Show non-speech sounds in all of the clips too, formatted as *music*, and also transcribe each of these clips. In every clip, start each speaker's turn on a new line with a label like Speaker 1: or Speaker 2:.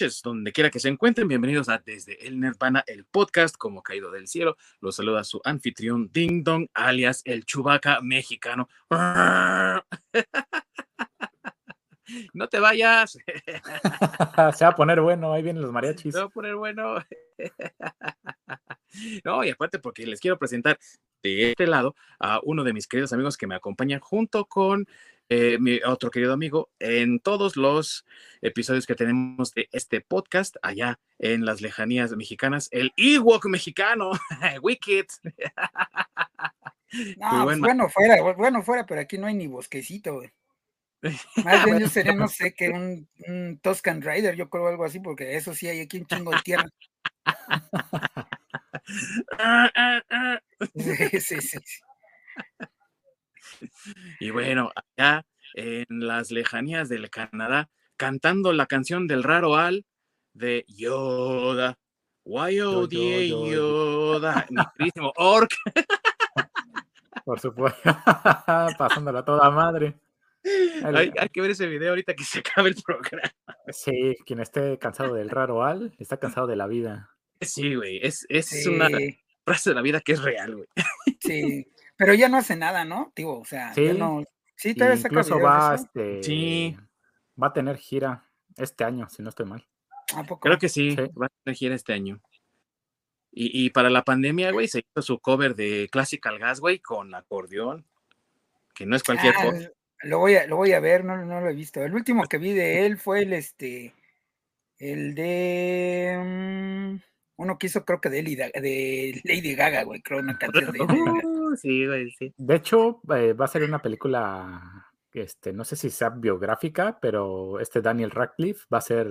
Speaker 1: noches, donde quiera que se encuentren. Bienvenidos a Desde el Nirvana, el podcast como caído del cielo. Los saluda su anfitrión Ding Dong, alias el Chubaca mexicano. *laughs* No te vayas. *laughs*
Speaker 2: se va a poner bueno, ahí vienen los mariachis.
Speaker 1: Se va a poner bueno. *laughs* No, y aparte porque les quiero presentar de este lado a uno de mis queridos amigos que me acompañan junto con eh, mi otro querido amigo, en todos los episodios que tenemos de este podcast allá en las lejanías mexicanas, el Ewok mexicano, *laughs* Wicked. *laughs*
Speaker 3: No, pues bueno, fuera, bueno, fuera, pero aquí no hay ni bosquecito, güey. Más bien yo sería, no sé, que un, un, Toscan Rider, yo creo algo así, porque eso sí hay aquí un chingo de tierra. *laughs*
Speaker 1: sí, sí, sí. Y bueno, acá en las lejanías del Canadá, cantando la canción del raro Al de Yoda. YODA *laughs* Yoda, mi queridísimo Orc.
Speaker 2: Por supuesto, *laughs* pasándola toda madre.
Speaker 1: Hay, hay, que ver ese video ahorita que se acabe el programa.
Speaker 2: Sí, quien esté cansado del raro Al, está cansado de la vida.
Speaker 1: Sí, güey, es, es sí. una frase de la vida que es real, güey.
Speaker 3: Sí, pero ya no hace nada, ¿no? Digo, o sea,
Speaker 2: sí.
Speaker 3: ya no. Sí, saca
Speaker 2: Incluso va, este,
Speaker 1: Sí.
Speaker 2: va a tener gira este año, si no estoy mal.
Speaker 3: ¿A poco?
Speaker 1: Creo que sí,
Speaker 2: Sí.
Speaker 1: va a tener gira este año. Y, y para la pandemia, güey, se hizo su cover de Classical Gas, güey, con acordeón, que no es cualquier
Speaker 3: Ah,
Speaker 1: cosa.
Speaker 3: lo voy a, lo voy a ver, no, no lo he visto. El último que vi de él fue el este, el de mm, uno que hizo creo que de, Lady, de Lady Gaga, güey, creo una canción de *laughs* Lady Gaga.
Speaker 1: Uh, sí, güey, sí.
Speaker 2: De hecho, eh, va a ser una película, este, no sé si sea biográfica, pero este Daniel Radcliffe va a ser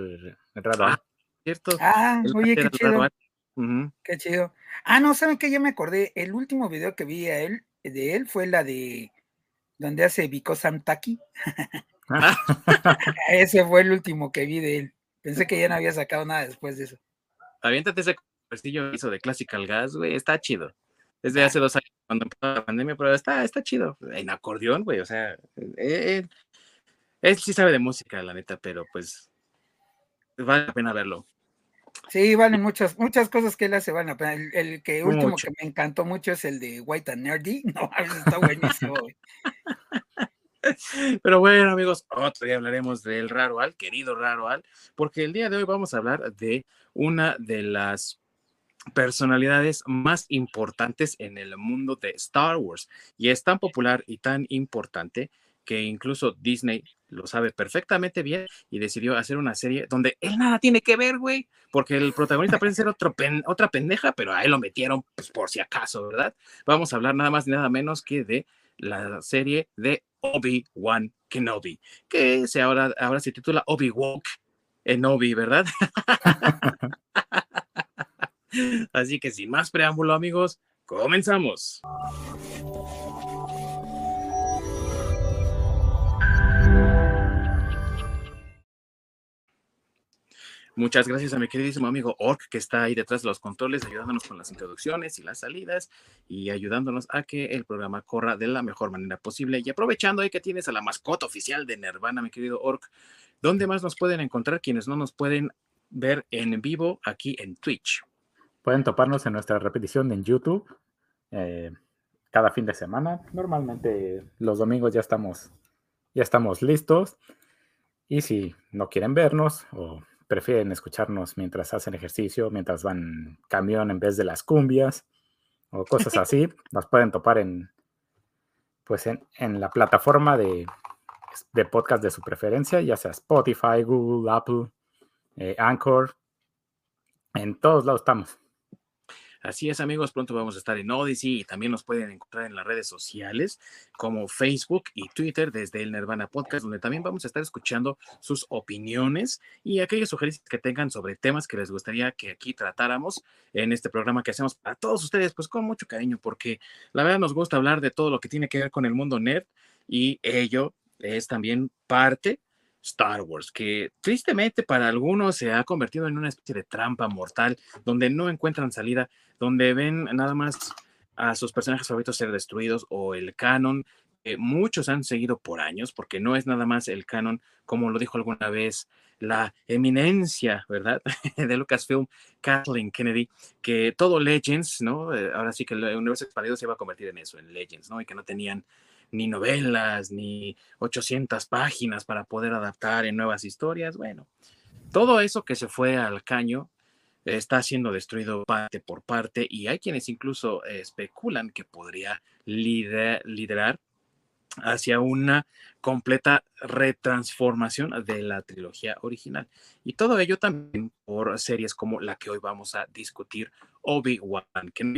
Speaker 2: raro.
Speaker 1: Ah, ¿Cierto?
Speaker 3: Ah,
Speaker 1: Es
Speaker 3: oye, qué chido.
Speaker 1: Ujú.
Speaker 3: qué chido. Ah, no, ¿saben qué? Ya me acordé. El último video que vi a él, de él fue la de donde hace Because I'm Taki. Ese fue el último que vi de él. Pensé que ya no había sacado nada después de eso.
Speaker 1: Aviéntate ese castillo que hizo de Classical Gas, güey, está chido. Es de hace dos años cuando empezó la pandemia, pero está, está chido. En acordeón, güey, o sea, eh, él sí sabe de música, la neta, pero pues vale la pena verlo.
Speaker 3: Sí, valen muchas, muchas cosas que él hace, valen la pena. El, el que último
Speaker 1: Mucho.
Speaker 3: que me encantó mucho es el de White and Nerdy. *laughs* No, está buenísimo. *laughs*
Speaker 1: Pero bueno, amigos, otro día hablaremos del raro Al, querido raro Al, porque el día de hoy vamos a hablar de una de las personalidades más importantes en el mundo de Star Wars. Y es tan popular y tan importante que incluso Disney lo sabe perfectamente bien y decidió hacer una serie donde él nada tiene que ver, güey, porque el protagonista parece ser otro pen- otra pendeja, pero ahí lo metieron pues, por si acaso, ¿verdad? Vamos a hablar nada más ni nada menos que de la serie de Obi-Wan Kenobi, que se ahora, ahora se titula Obi-Wan Kenobi, ¿verdad? *laughs* Así que sin más preámbulo, amigos, comenzamos. Muchas gracias a mi queridísimo amigo Orc, que está ahí detrás de los controles, ayudándonos con las introducciones y las salidas y ayudándonos a que el programa corra de la mejor manera posible. Y aprovechando ahí que tienes a la mascota oficial de Nirvana, mi querido Orc, ¿dónde más nos pueden encontrar quienes no nos pueden ver en vivo aquí en Twitch?
Speaker 2: Pueden toparnos en nuestra repetición en YouTube eh, cada fin de semana. Normalmente los domingos ya estamos, ya estamos listos. Y si no quieren vernos o prefieren escucharnos mientras hacen ejercicio, mientras van camión en vez de las cumbias o cosas así, *laughs* nos pueden topar en pues en, en la plataforma de, de podcast de su preferencia, ya sea Spotify, Google, Apple, eh, Anchor. En todos lados estamos.
Speaker 1: Así es, amigos, pronto vamos a estar en Odyssey y también nos pueden encontrar en las redes sociales como Facebook y Twitter desde el Nirvana Podcast, donde también vamos a estar escuchando sus opiniones y aquellas sugerencias que tengan sobre temas que les gustaría que aquí tratáramos en este programa que hacemos para todos ustedes, pues con mucho cariño, porque la verdad nos gusta hablar de todo lo que tiene que ver con el mundo nerd y ello es también parte Star Wars, que tristemente para algunos se ha convertido en una especie de trampa mortal, donde no encuentran salida, donde ven nada más a sus personajes favoritos ser destruidos o el canon que muchos han seguido por años, porque no es nada más el canon, como lo dijo alguna vez la eminencia, ¿verdad? *laughs* de Lucasfilm, Kathleen Kennedy, que todo Legends, ¿no? Eh, ahora sí que el universo expandido se iba a convertir en eso, en Legends, ¿no? Y que no tenían ni novelas, ni 800 páginas para poder adaptar en nuevas historias. Bueno, todo eso que se fue al caño está siendo destruido parte por parte y hay quienes incluso especulan que podría liderar hacia una completa retransformación de la trilogía original. Y todo ello también por series como la que hoy vamos a discutir, Obi-Wan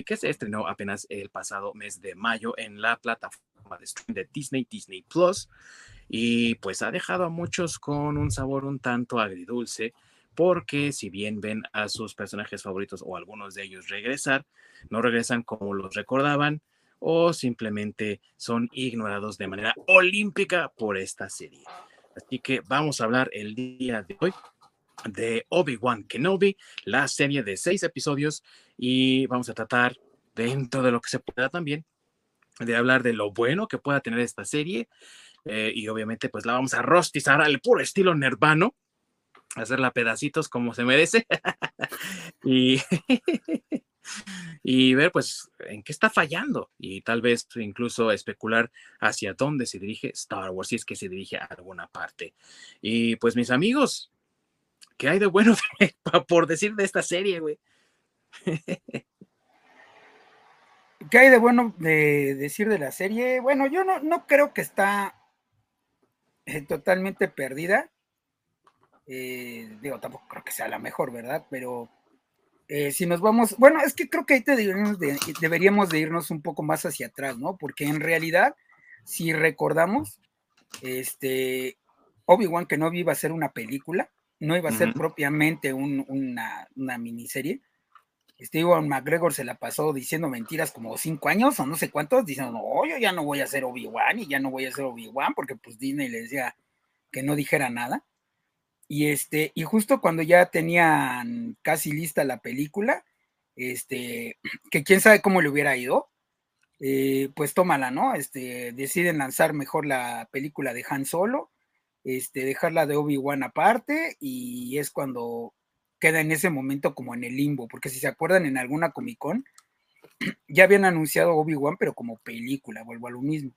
Speaker 1: que se estrenó apenas el pasado mes de mayo en la plataforma de stream de Disney, Disney Plus, y pues ha dejado a muchos con un sabor un tanto agridulce, porque si bien ven a sus personajes favoritos o algunos de ellos regresar, no regresan como los recordaban, o simplemente son ignorados de manera olímpica por esta serie. Así que vamos a hablar el día de hoy de Obi-Wan Kenobi, la serie de seis episodios, y vamos a tratar dentro de lo que se pueda también de hablar de lo bueno que pueda tener esta serie. Eh, y obviamente, pues la vamos a rostizar al puro estilo nervano, hacerla pedacitos como se merece. *laughs* y *laughs* y ver pues en qué está fallando y tal vez incluso especular hacia dónde se dirige Star Wars, si es que se dirige a alguna parte. Y pues mis amigos, ¿qué hay de bueno *laughs* por decir de esta serie, güey?
Speaker 3: ¿Qué hay de bueno de decir de la serie? Bueno, yo no, no creo que está eh, totalmente perdida. Eh, digo, tampoco creo que sea la mejor, ¿verdad? Pero eh, si nos vamos, bueno, es que creo que ahí deberíamos de, deberíamos de irnos un poco más hacia atrás, ¿no? Porque en realidad, si recordamos, este, Obi-Wan que no iba a ser una película, no iba a ser propiamente una, miniserie. Este Iwan McGregor se la pasó diciendo mentiras como cinco años o no sé cuántos, diciendo, no, yo ya no voy a ser Obi-Wan y ya no voy a ser Obi-Wan, porque pues Disney le decía que no dijera nada. Y este, y justo cuando ya tenían casi lista la película, este, que quién sabe cómo le hubiera ido, eh, pues tómala, ¿no? Este, deciden lanzar mejor la película de Han Solo, este, dejarla de Obi-Wan aparte, y es cuando queda en ese momento como en el limbo, porque si se acuerdan en alguna Comic Con, *clears throat* ya habían anunciado Obi-Wan, pero como película, vuelvo a lo mismo.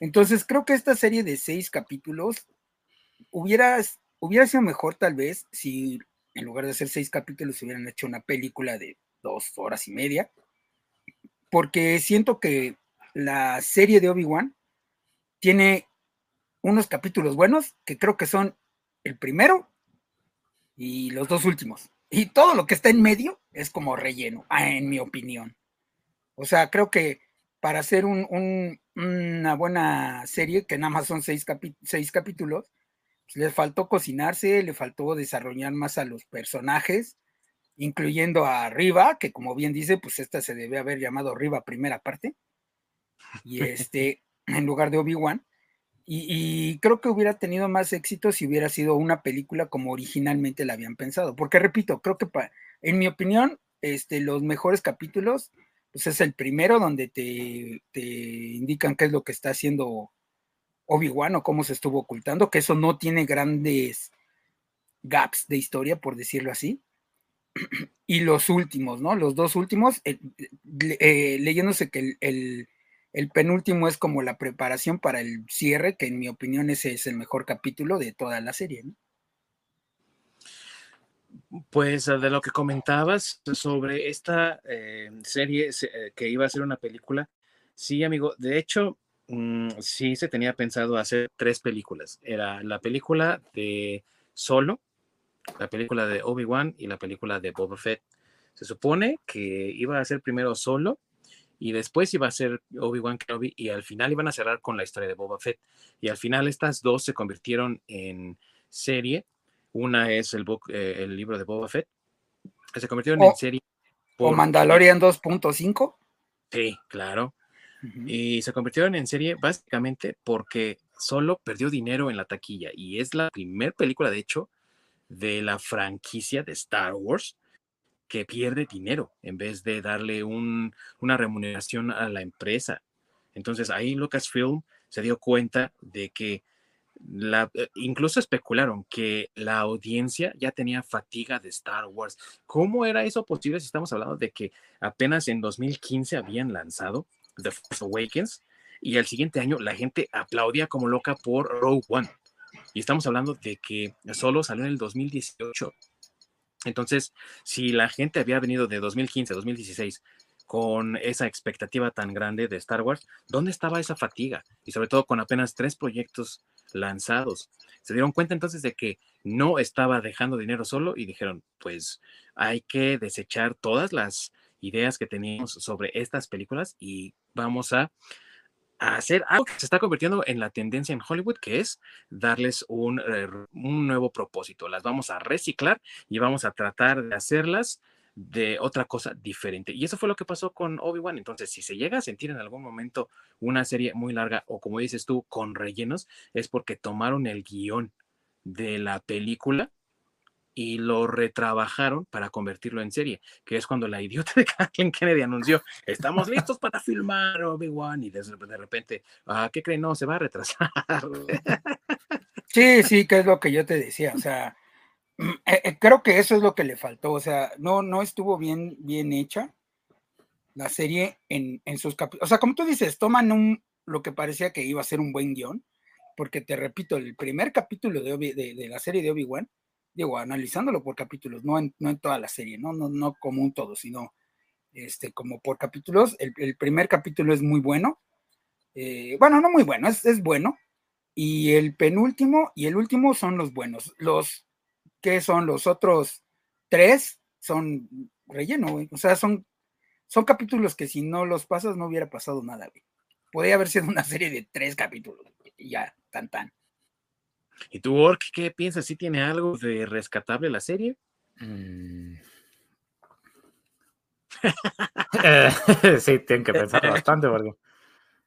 Speaker 3: Entonces creo que esta serie de seis capítulos hubiera hubiera sido mejor tal vez si en lugar de hacer seis capítulos hubieran hecho una película de dos horas y media, porque siento que la serie de Obi-Wan tiene unos capítulos buenos que creo que son el primero y los dos últimos. Y todo lo que está en medio es como relleno, ah, en mi opinión. O sea, creo que para hacer una buena serie, que nada más son seis, seis capítulos, le faltó cocinarse, le faltó desarrollar más a los personajes, incluyendo a Riva, que como bien dice, pues esta se debe haber llamado Riva primera parte, y este, en lugar de Obi-Wan. Y, creo que hubiera tenido más éxito si hubiera sido una película como originalmente la habían pensado. Porque repito, creo que en mi opinión, este, los mejores capítulos, pues es el primero donde te, te indican qué es lo que está haciendo Obi-Wan o cómo se estuvo ocultando, que eso no tiene grandes gaps de historia, por decirlo así. Y los últimos, ¿no? Los dos últimos, eh, eh, leyéndose que el, penúltimo es como la preparación para el cierre, que en mi opinión ese es el mejor capítulo de toda la serie.
Speaker 1: Pues de lo que comentabas sobre esta eh, serie que iba a ser una película, sí, amigo, de hecho, Mm, sí se tenía pensado hacer tres películas. Era la película de Solo, la película de Obi-Wan y la película de Boba Fett. Se supone que iba a ser primero Solo y después iba a ser Obi-Wan Kenobi y al final iban a cerrar con la historia de Boba Fett. Y al final estas dos se convirtieron en serie. Una es el, book, eh, el libro de Boba Fett, que se convirtieron en serie.
Speaker 3: ¿O Mandalorian 2.5?
Speaker 1: Sí, claro y se convirtieron en serie básicamente porque solo perdió dinero en la taquilla y es la primera película, de hecho, de la franquicia de Star Wars que pierde dinero en vez de darle una remuneración a la empresa. Entonces ahí Lucasfilm se dio cuenta de que eh, incluso especularon que la audiencia ya tenía fatiga de Star Wars. ¿Cómo era eso posible si estamos hablando de que apenas en 2015 habían lanzado The Force Awakens y el siguiente año la gente aplaudía como loca por Rogue One? Y estamos hablando de que solo salió en el 2018. Entonces, si la gente había venido de 2015 a 2016 con esa expectativa tan grande de Star Wars, ¿dónde estaba esa fatiga? Y sobre todo con apenas tres proyectos lanzados. Se dieron cuenta entonces de que no estaba dejando dinero solo y dijeron, pues hay que desechar todas las ideas que teníamos sobre estas películas y vamos a, hacer algo que se está convirtiendo en la tendencia en Hollywood, que es darles un, eh, un nuevo propósito. Las vamos a reciclar y vamos a tratar de hacerlas de otra cosa diferente. Y eso fue lo que pasó con Obi-Wan. Entonces, si se llega a sentir en algún momento una serie muy larga o como dices tú, con rellenos, es porque tomaron el guion de la película y lo retrabajaron para convertirlo en serie, que es cuando la idiota de Kathleen Kennedy anunció, estamos listos para filmar Obi-Wan y de, repente, ah, ¿qué creen? No, se va a retrasar.
Speaker 3: Sí, sí, que es lo que yo te decía, o sea, *clears throat* eh, eh, creo que eso es lo que le faltó, o sea, no, no estuvo bien, bien hecha la serie en, sus capítulos. O sea, como tú dices, toman un, lo que parecía que iba a ser un buen guion, porque te repito, el primer capítulo de, de, la serie de Obi-Wan, digo, analizándolo por capítulos, no en, no en toda la serie, no, no, no como un todo, sino este, como por capítulos. El, primer capítulo es muy bueno. Eh, bueno, no muy bueno, es, es bueno. Y el penúltimo y el último son los buenos. Los ¿qué son los otros tres? Son relleno, güey. O sea, son, son capítulos que si no los pasas no hubiera pasado nada, güey. Podría haber sido una serie de tres capítulos, ya, tan tan.
Speaker 1: ¿Y tú, Ork, qué piensas? ¿Sí tiene algo de rescatable la serie? Mm. *laughs*
Speaker 2: sí, tienen que pensar bastante, porque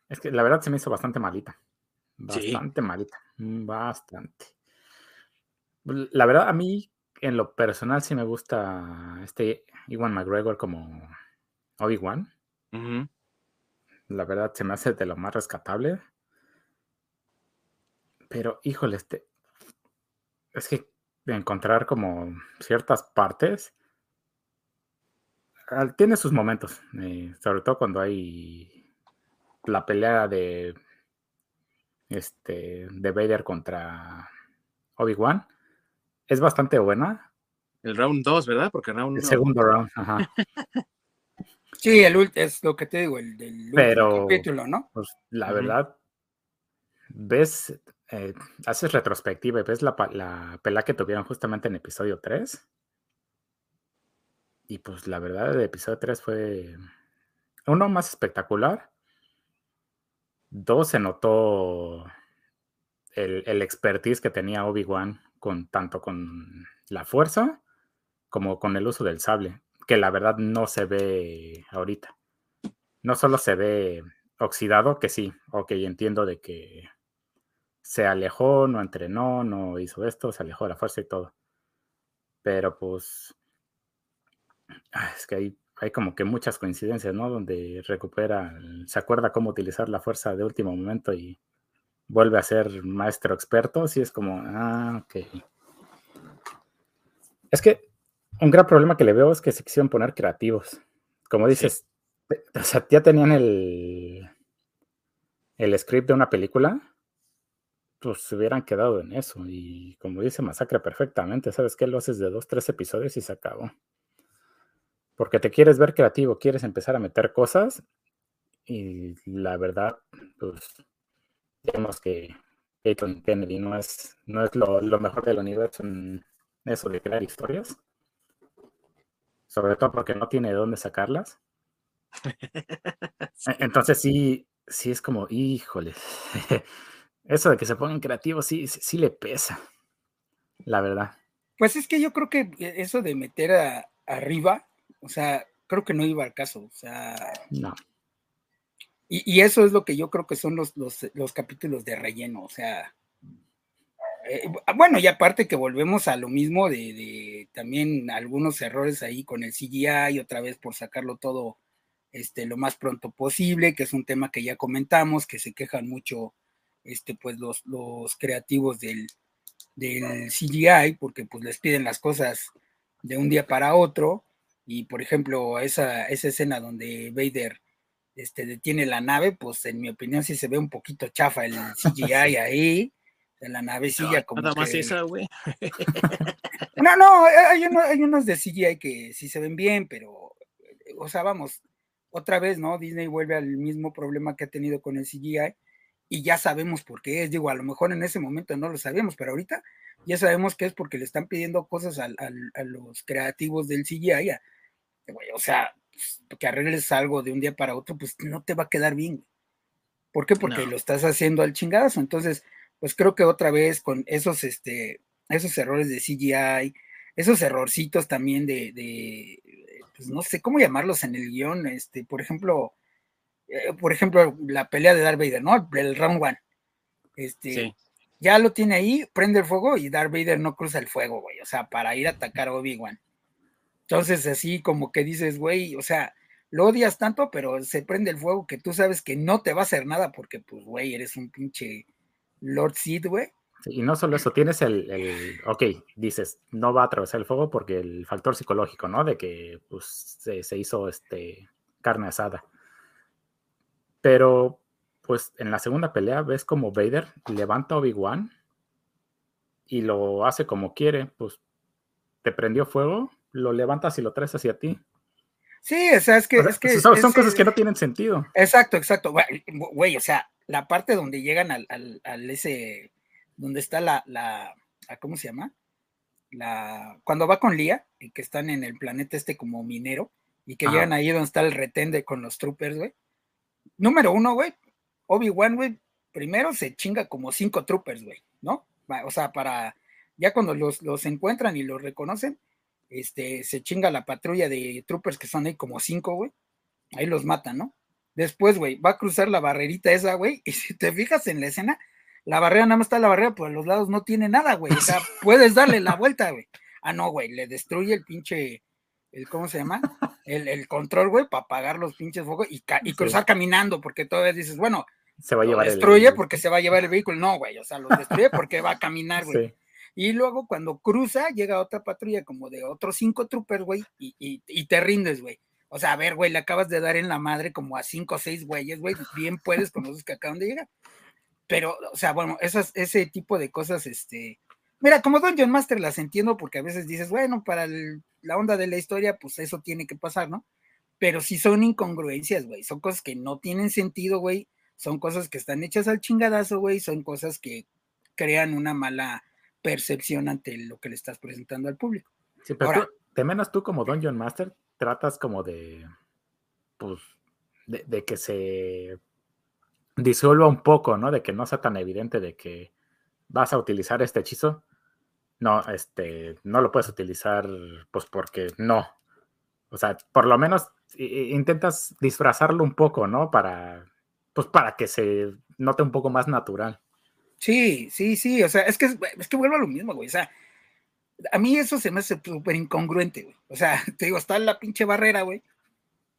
Speaker 2: es que la verdad se me hizo bastante malita. Bastante malita. Bastante. La verdad, a mí, en lo personal, sí me gusta este Iwan McGregor como Obi-Wan. La verdad, se me hace de lo más rescatable. Pero, híjole, este. Es que encontrar como ciertas partes. Tiene sus momentos. Eh, sobre todo cuando hay la pelea de. Este. de Vader contra Obi-Wan es bastante buena.
Speaker 1: El round 2, ¿verdad? Porque round
Speaker 2: El segundo round, ajá. *laughs*
Speaker 3: sí, el es lo que te digo, el del
Speaker 2: Pero, capítulo, ¿no? Pues la verdad, ves, eh, haces retrospectiva y ves la, la que tuvieron justamente en episodio 3. Y pues la verdad, el episodio 3 fue uno más espectacular. Dos, se notó el, el expertise que tenía Obi-Wan con tanto con la fuerza como con el uso del sable, que la verdad no se ve ahorita. No solo se ve oxidado, que sí, ok, entiendo de que se alejó, no entrenó, no hizo esto, se alejó de la fuerza y todo. Pero pues ah, es que hay, hay como que muchas coincidencias, ¿no? Donde recupera, se acuerda cómo utilizar la fuerza de último momento y vuelve a ser maestro experto, sí es como, ah, ok. Es que un gran problema que le veo es que se quisieron poner creativos. Como dices, o sea, ya tenían el, el script de una película, pues se hubieran quedado en eso. Y como dice Masacre perfectamente, ¿sabes qué? Lo haces de dos, tres episodios y se acabó. Porque te quieres ver creativo, quieres empezar a meter cosas y la verdad, pues Digamos que Peyton Kennedy no es, no es lo, mejor del universo en eso de crear historias. Sobre todo porque no tiene de dónde sacarlas. *laughs* E, entonces sí, sí es como, híjole. *laughs* Eso de que se pongan creativos sí, sí, le pesa. La verdad.
Speaker 3: Pues es que yo creo que eso de meter arriba, o sea, creo que no iba al caso. O sea,
Speaker 2: no.
Speaker 3: Y, eso es lo que yo creo que son los, los, capítulos de relleno, o sea, eh, bueno, y aparte que volvemos a lo mismo de, también algunos errores ahí con el CGI, otra vez por sacarlo todo este, lo más pronto posible, que es un tema que ya comentamos, que se quejan mucho este, pues los, los creativos del, del CGI, porque pues les piden las cosas de un día para otro, y por ejemplo, esa, esa escena donde Vader este, detiene la nave, pues en mi opinión sí se ve un poquito chafa el *laughs* CGI ahí, de la navecilla como
Speaker 1: Nada más esa, güey. *laughs*
Speaker 3: No, no, hay, uno- hay unos de CGI que sí se ven bien, pero, o sea, vamos, otra vez, ¿no? Disney vuelve al mismo problema que ha tenido con el CGI y ya sabemos por qué es. Digo, a lo mejor en ese momento no lo sabíamos, pero ahorita ya sabemos que es porque le están pidiendo cosas al- a, los creativos del CGI. a- güey, o sea, pues, que arregles algo de un día para otro, pues no te va a quedar bien. ¿Por qué? Porque
Speaker 1: No.
Speaker 3: lo estás haciendo al chingadazo. Entonces, pues creo que otra vez con esos, este, esos errores de CGI, esos errorcitos también de, de, pues no sé cómo llamarlos en el guion, este, por ejemplo, eh, por ejemplo, la pelea de Darth Vader, ¿no? El round one. Este,
Speaker 1: Sí.
Speaker 3: ya lo tiene ahí, prende el fuego y Darth Vader no cruza el fuego, güey, o sea, para ir a atacar a Obi-Wan. Entonces, así como que dices, güey, o sea, lo odias tanto, pero se prende el fuego que tú sabes que no te va a hacer nada porque, pues, güey, eres un pinche Lord Sid, güey.
Speaker 2: Sí, y no solo eso, tienes el, el- ok, dices, no va a atravesar el fuego porque el factor psicológico, ¿no? De que pues, se, se hizo este, carne asada. Pero, pues en la segunda pelea ves como Vader levanta a Obi-Wan y lo hace como quiere, pues te prendió fuego, lo levantas y lo traes hacia ti.
Speaker 3: Sí, o sea, es que...
Speaker 2: O sea,
Speaker 3: es que
Speaker 2: son, son
Speaker 3: es-
Speaker 2: cosas que no tienen sentido.
Speaker 3: Exacto, exacto. Güey, o sea, la parte donde llegan al, al, al ese, donde está la, la, la- ¿cómo se llama? La, cuando va con Lía, y que están en el planeta este como minero, y que llegan ahí donde está el retén de con los troopers, güey. Número uno, güey, Obi-Wan, güey, primero se chinga como cinco troopers, güey, ¿no? O sea, para, ya cuando los, los encuentran y los reconocen, este, se chinga la patrulla de troopers que son ahí como cinco, güey. Ahí los matan, ¿no? Después, güey, va a cruzar la barrerita esa, güey, *laughs* y si te fijas en la escena, la barrera nada más está la barrera, a los lados no tiene nada, güey. O sea, *laughs* puedes darle la vuelta, güey. Ah, no, güey, le destruye el pinche, el, ¿cómo se llama? El, el control, güey, para apagar los pinches fuegos y, ca- y
Speaker 2: Sí.
Speaker 3: cruzar caminando, porque todavía dices, bueno,
Speaker 2: Se va a llevar
Speaker 3: destruye
Speaker 2: el-
Speaker 3: porque se va a llevar el vehículo. No, güey, o sea, lo destruye porque va a caminar, güey.
Speaker 2: Sí.
Speaker 3: Y luego cuando cruza, llega otra patrulla como de otros cinco troopers, güey, y, y- y te rindes, güey. O sea, a ver, güey, le acabas de dar en la madre como a cinco o seis güeyes, güey, bien puedes con los que acaban de llegar. Pero, o sea, bueno, esas, ese tipo de cosas, este... Mira, como Dungeon Master las entiendo porque a veces dices, bueno, para el- la onda de la historia, pues eso tiene que pasar, ¿no? Pero si son incongruencias, güey, son cosas que no tienen sentido, güey, son cosas que están hechas al chingadazo, güey, son cosas que crean una mala percepción ante lo que le estás presentando al público.
Speaker 2: Sí, pero
Speaker 3: Ahora-
Speaker 2: tú, de menos tú como Dungeon Master tratas como de, pues, de, de que se disuelva un poco, ¿no? De que no sea tan evidente de que vas a utilizar este hechizo. No, este, no lo puedes utilizar, pues, porque no. O sea, por lo menos intentas disfrazarlo un poco, ¿no? Para, pues, para que se note un poco más natural.
Speaker 3: Sí, sí, sí, o sea, es que, es que vuelvo a lo mismo, güey, o sea, a mí eso se me hace súper incongruente, güey, o sea, *laughs* te digo, está la pinche barrera, güey,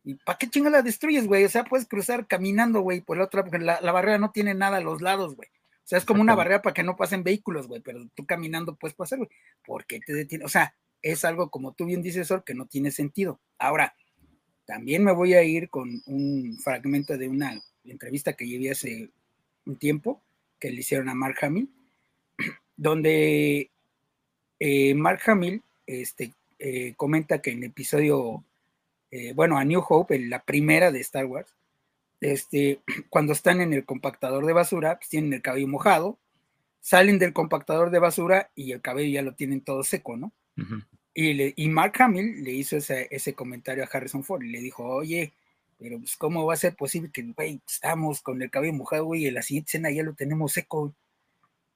Speaker 3: y ¿para qué chinga la destruyes, güey? O sea, puedes cruzar caminando, güey, por la otra, porque la barrera no tiene nada a los lados, güey, o sea, es como una barrera para que no pasen vehículos, güey, pero tú caminando puedes pasar, güey, ¿por qué te detiene? O sea, es algo, como tú bien dices, Sol, que no tiene sentido. Ahora, también me voy a ir con un fragmento de una entrevista que llevé hace un tiempo, que le hicieron a Mark Hamill, *clears throat* donde eh, Mark Hamill este, eh, comenta que en el episodio, eh, bueno, a New Hope, en la primera de Star Wars, este, *clears throat* cuando están en el compactador de basura, pues tienen el cabello mojado, salen del compactador de basura y el cabello ya lo tienen todo seco, ¿no?
Speaker 2: Ujú.
Speaker 3: Y, le- y Mark Hamill le hizo ese, ese comentario a Harrison Ford y le dijo, oye, pero pues cómo va a ser posible que, güey, estamos con el cabello mojado, güey, y en la siguiente escena ya lo tenemos seco. güey?".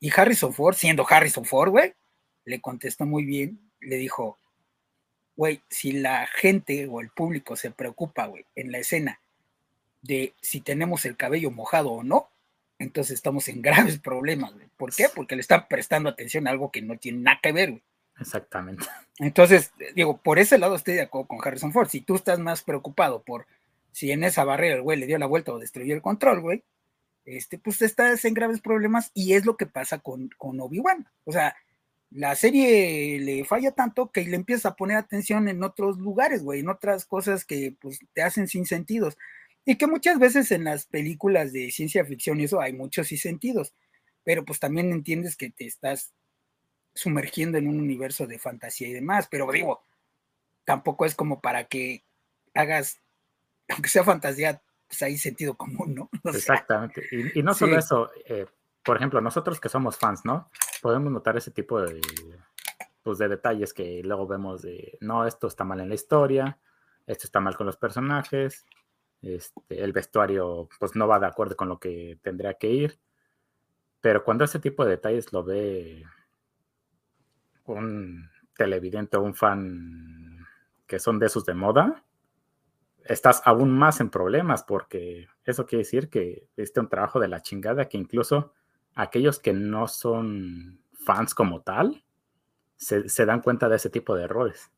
Speaker 3: Y Harrison Ford, siendo Harrison Ford, güey, le contestó muy bien, le dijo, güey, si la gente o el público se preocupa, güey, en la escena de si tenemos el cabello mojado o no, entonces estamos en *laughs* graves problemas, güey. ¿Por qué? Porque le están prestando atención a algo que no tiene nada que ver, güey.
Speaker 2: Exactamente. *laughs*
Speaker 3: Entonces, eh, digo, por ese lado estoy de acuerdo con Harrison Ford. Si tú estás más preocupado por si en esa barrera el güey le dio la vuelta o destruyó el control, güey, este, pues estás en graves problemas y es lo que pasa con, con Obi-Wan. O sea, la serie le falla tanto que le empieza a poner atención en otros lugares, güey, en otras cosas que pues te hacen sin sentidos. Y que muchas veces en las películas de ciencia ficción y eso hay muchos sin sentidos, pero pues también entiendes que te estás sumergiendo en un universo de fantasía y demás, pero digo, tampoco es como para que hagas, aunque sea fantasía, pues hay sentido común, ¿no? *laughs*
Speaker 2: Exactamente. y, no solo eso, eh, por ejemplo, nosotros que somos fans, ¿no? Podemos notar ese tipo de, pues, de detalles que luego vemos de, no, esto está mal en la historia, esto está mal con los personajes, este, el vestuario pues no va de acuerdo con lo que tendría que ir. Pero cuando ese tipo de detalles lo ve un televidente o un fan que son de esos de moda, estás aún más en problemas porque eso quiere decir que este un trabajo de la chingada que incluso aquellos que no son fans como tal se, dan cuenta de ese tipo de errores.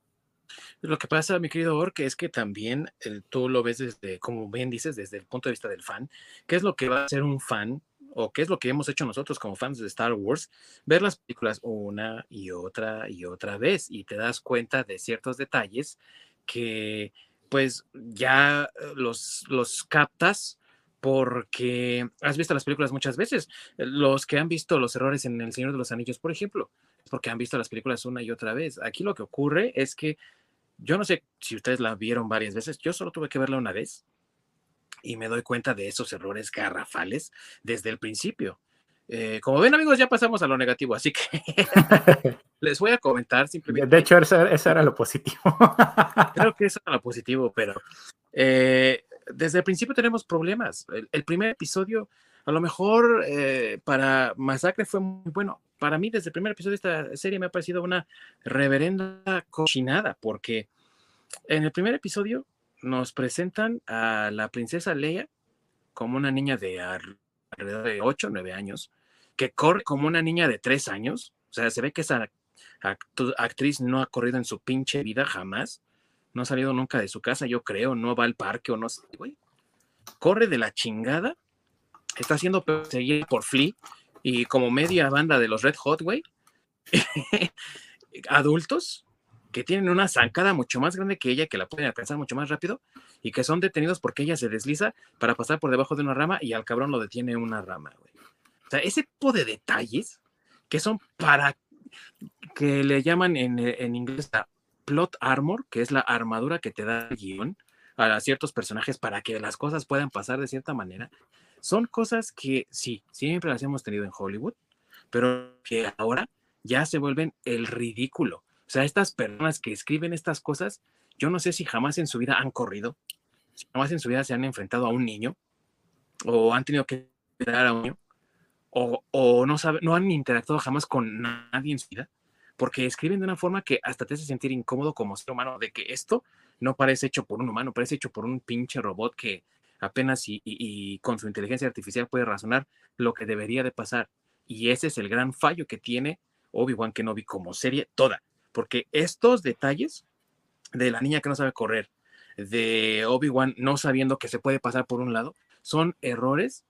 Speaker 1: Lo que pasa, mi querido Ork, es que también eh, tú lo ves desde, como bien dices, desde el punto de vista del fan. ¿Qué es lo que va a ser un fan o qué es lo que hemos hecho nosotros como fans de Star Wars, ver las películas una y otra y otra vez y te das cuenta de ciertos detalles que pues ya eh, los, los captas porque has visto las películas muchas veces. Los que han visto los errores en El Señor de los Anillos, por ejemplo, porque han visto las películas una y otra vez. Aquí lo que ocurre es que yo no sé si ustedes la vieron varias veces, yo solo tuve que verla una vez y me doy cuenta de esos errores garrafales desde el principio. Eh, como ven amigos, ya pasamos a lo negativo, así que *laughs* *laughs* les voy a comentar simplemente.
Speaker 2: De hecho, eso, era lo positivo. *laughs*
Speaker 1: Creo que eso era lo positivo, pero eh, desde el principio tenemos problemas. El, primer episodio, a lo mejor eh, para Masacre fue muy bueno. Para mí, desde el primer episodio de esta serie me ha parecido una reverenda cochinada, porque en el primer episodio nos presentan a la princesa Leia como una niña de alrededor de 8 o 9 años, que corre como una niña de 3 años. O sea, se ve que esa actriz no ha corrido en su pinche vida jamás. No ha salido nunca de su casa, yo creo, no va al parque o no sé, güey. Corre de la chingada. Está siendo perseguida por Flea y como media banda de los Red Hot, güey. *laughs* Adultos que tienen una zancada mucho más grande que ella, que la pueden alcanzar mucho más rápido y que son detenidos porque ella se desliza para pasar por debajo de una rama y al cabrón lo detiene una rama, güey. O sea, ese tipo de detalles que son para que le llaman en, en inglés la plot armor, que es la armadura que te da el guion a ciertos personajes para que las cosas puedan pasar de cierta manera, son cosas que sí, siempre las hemos tenido en Hollywood, pero que ahora ya se vuelven el ridículo. O sea, estas personas que escriben estas cosas, yo no sé si jamás en su vida han corrido, si jamás en su vida se han enfrentado a un niño, o han tenido que cuidar a un niño, o, no, sabe, no han interactuado jamás con nadie en su vida, porque escriben de una forma que hasta te hace sentir incómodo como ser humano, de que esto no parece hecho por un humano, parece hecho por un pinche robot que apenas y con su inteligencia artificial puede razonar lo que debería de pasar. Y ese es el gran fallo que tiene Obi-Wan Kenobi como serie toda porque estos detalles de la niña que no sabe correr, de Obi-Wan no sabiendo que se puede pasar por un lado, son errores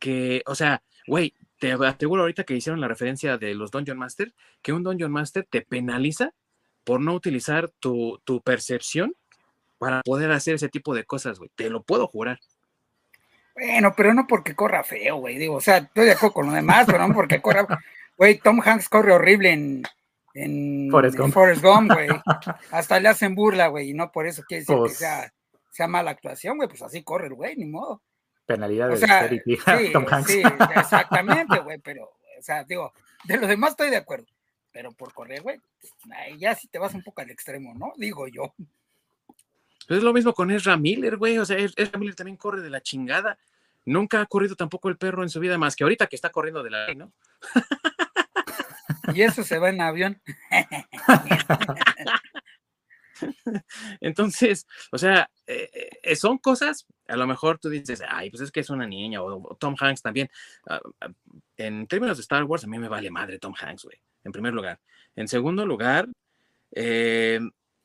Speaker 1: que, o sea, güey, te aseguro ahorita que hicieron la referencia de los Dungeon Master, que un Dungeon Master te penaliza por no utilizar tu, percepción para poder hacer ese tipo de cosas, güey. Te lo puedo jurar.
Speaker 3: Bueno, pero no porque corra feo, güey. Digo, o sea, estoy de acuerdo con lo demás, pero no porque corra. Güey, Tom Hanks corre horrible en, en Forrest Gump, güey. *laughs* Hasta le hacen burla, güey, y no por eso quiere decir que pues sea, sea mala actuación, güey, pues así corre el güey, ni modo.
Speaker 2: Penalidad de sea, sí,
Speaker 3: Tom Hanks. sí, exactamente, güey, pero, o sea, digo, de lo demás estoy de acuerdo, pero por correr, güey, ya si te vas un poco al extremo, ¿no? Digo yo.
Speaker 1: Pues es lo mismo con Ezra Miller, güey, o sea, Ezra Miller también corre de la chingada. Nunca ha corrido tampoco el perro en su vida, más que ahorita que está corriendo de la ley, ¿no?
Speaker 3: Y eso se va en avión. *laughs*
Speaker 1: Entonces, o sea, eh, eh, son cosas, a lo mejor tú dices, ay, pues es que es una niña, o, Tom Hanks también. Ah, en términos de Star Wars, a mí me vale madre Tom Hanks, güey, en primer lugar. En segundo lugar, eh,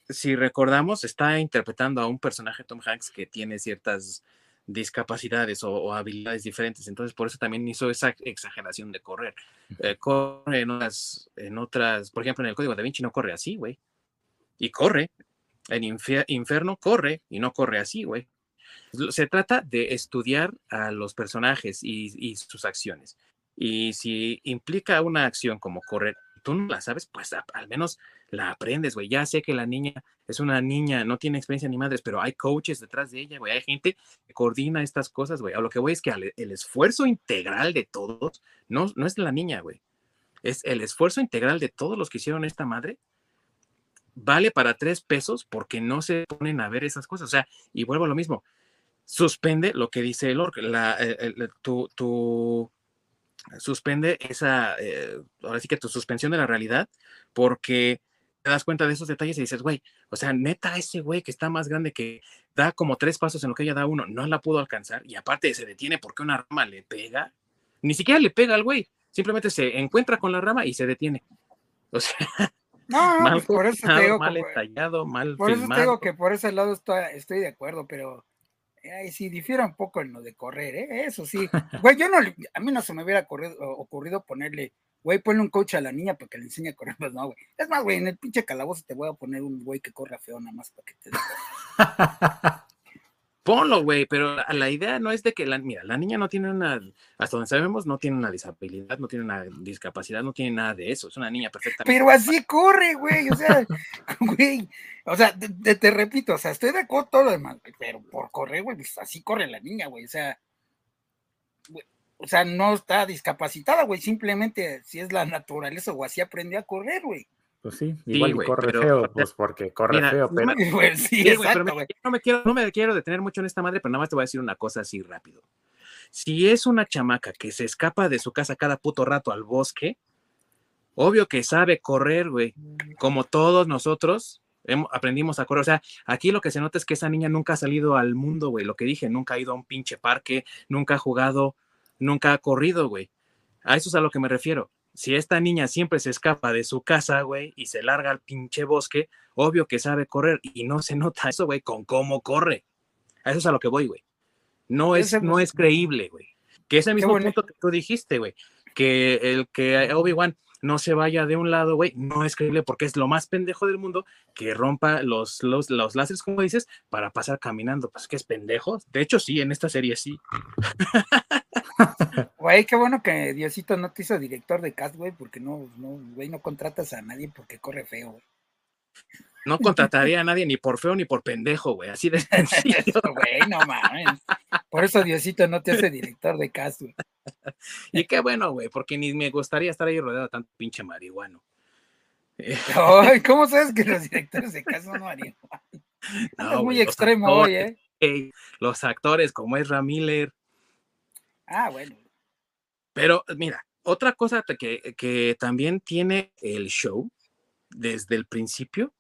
Speaker 1: si recordamos, está interpretando a un personaje Tom Hanks que tiene ciertas discapacidades o, habilidades diferentes. Entonces, por eso también hizo esa exageración de correr. Eh, corre en otras, en otras, por ejemplo, en el código da Vinci no corre así, güey. Y corre. En Inferno corre y no corre así, güey. Se trata de estudiar a los personajes y, sus acciones. Y si implica una acción como correr, tú no la sabes, pues al menos la aprendes, güey. Ya sé que la niña es una niña, no tiene experiencia ni madres, pero hay coaches detrás de ella, güey. Hay gente que coordina estas cosas, güey. A lo que voy es que el esfuerzo integral de todos no, no es la niña, güey. Es el esfuerzo integral de todos los que hicieron esta madre vale para tres pesos porque no se ponen a ver esas cosas. O sea, y vuelvo a lo mismo suspende lo que dice el orc, la, tu, suspende esa, eh, ahora sí que tu suspensión de la realidad, porque te das cuenta de esos detalles y dices, güey, o sea, neta, ese güey que está más grande que da como tres pasos en lo que ella da uno, no la pudo alcanzar y aparte se detiene porque una rama le pega, ni siquiera le pega al güey, simplemente se encuentra con la rama y se detiene. O sea, *laughs*
Speaker 3: no, *laughs* mal pues, por eso te digo,
Speaker 1: mal mal
Speaker 3: Por eso te digo que por ese lado estoy, estoy de acuerdo, pero Ay, sí, difiere un poco en lo de correr, ¿eh? Eso sí. Güey, yo no, a mí no se me hubiera ocurrido ponerle, güey, ponle un coach a la niña para que le enseñe a correr, pues no, güey. Es más, güey, en el pinche calabozo te voy a poner un güey que corra feo nada más para que te... *laughs*
Speaker 1: Ponlo, güey, pero la, idea no es de que la, mira, la niña no tiene una, hasta donde sabemos, no tiene una disabilidad, no tiene una discapacidad, no tiene nada de eso, es una niña perfecta.
Speaker 3: Pero así corre, güey, o sea, *laughs* güey, o sea, te, repito, o sea, estoy de acuerdo todo lo demás, pero por correr, güey, pues así corre la niña, güey, o sea, o sea, no está discapacitada, güey, simplemente si es la naturaleza o así aprendió a correr, güey.
Speaker 2: Pues sí, igual corre feo, pues porque corre feo, pero...
Speaker 1: no, me quiero, no me quiero detener mucho en esta madre, pero nada más te voy a decir una cosa así rápido. Si es una chamaca que se escapa de su casa cada puto rato al bosque, obvio que sabe correr, güey, como todos nosotros aprendimos a correr. O sea, aquí lo que se nota es que esa niña nunca ha salido al mundo, güey, lo que dije, nunca ha ido a un pinche parque, nunca ha jugado, nunca ha corrido, güey. A eso es a lo que me refiero si esta niña siempre se escapa de su casa, güey, y se larga al pinche bosque, obvio que sabe correr y no se nota eso, güey, con cómo corre. A eso es a lo que voy, güey. No es, no es creíble, güey. Que ese mismo punto que tú dijiste, güey, que el que Obi-Wan no se vaya de un lado, güey, no es creíble porque es lo más pendejo del mundo que rompa los, los, los láseres, como dices, para pasar caminando. Pues que es pendejo. De hecho, sí, en esta serie sí. *laughs* *laughs*
Speaker 3: Güey, qué bueno que Diosito no te hizo director de cast, güey, porque no, no, güey, no contratas a nadie porque corre feo, güey.
Speaker 1: No contrataría a nadie ni por feo ni por pendejo, güey, así de *laughs* sencillo.
Speaker 3: güey, no mames. Por eso Diosito no te hace director de cast, güey.
Speaker 1: Y qué bueno, güey, porque ni me gustaría estar ahí rodeado de tanto pinche marihuano. *laughs*
Speaker 3: Ay, ¿cómo sabes que los directores de cast son marihuana? es muy extremo hoy, ¿eh?
Speaker 1: Los actores como Ezra Miller,
Speaker 3: Ah, bueno.
Speaker 1: Pero mira, otra cosa que, que también tiene el show desde el principio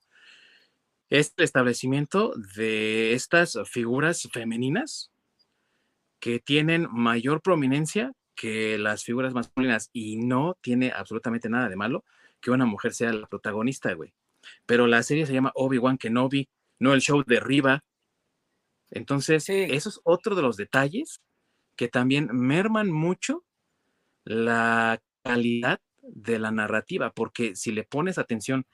Speaker 1: es el establecimiento de estas figuras femeninas que tienen mayor prominencia que las figuras masculinas y no tiene absolutamente nada de malo que una mujer sea la protagonista, güey. Pero la serie se llama Obi-Wan Kenobi, no el show de Riva. Entonces, eso es otro de los detalles que también merman mucho la calidad de la narrativa, porque si le pones atención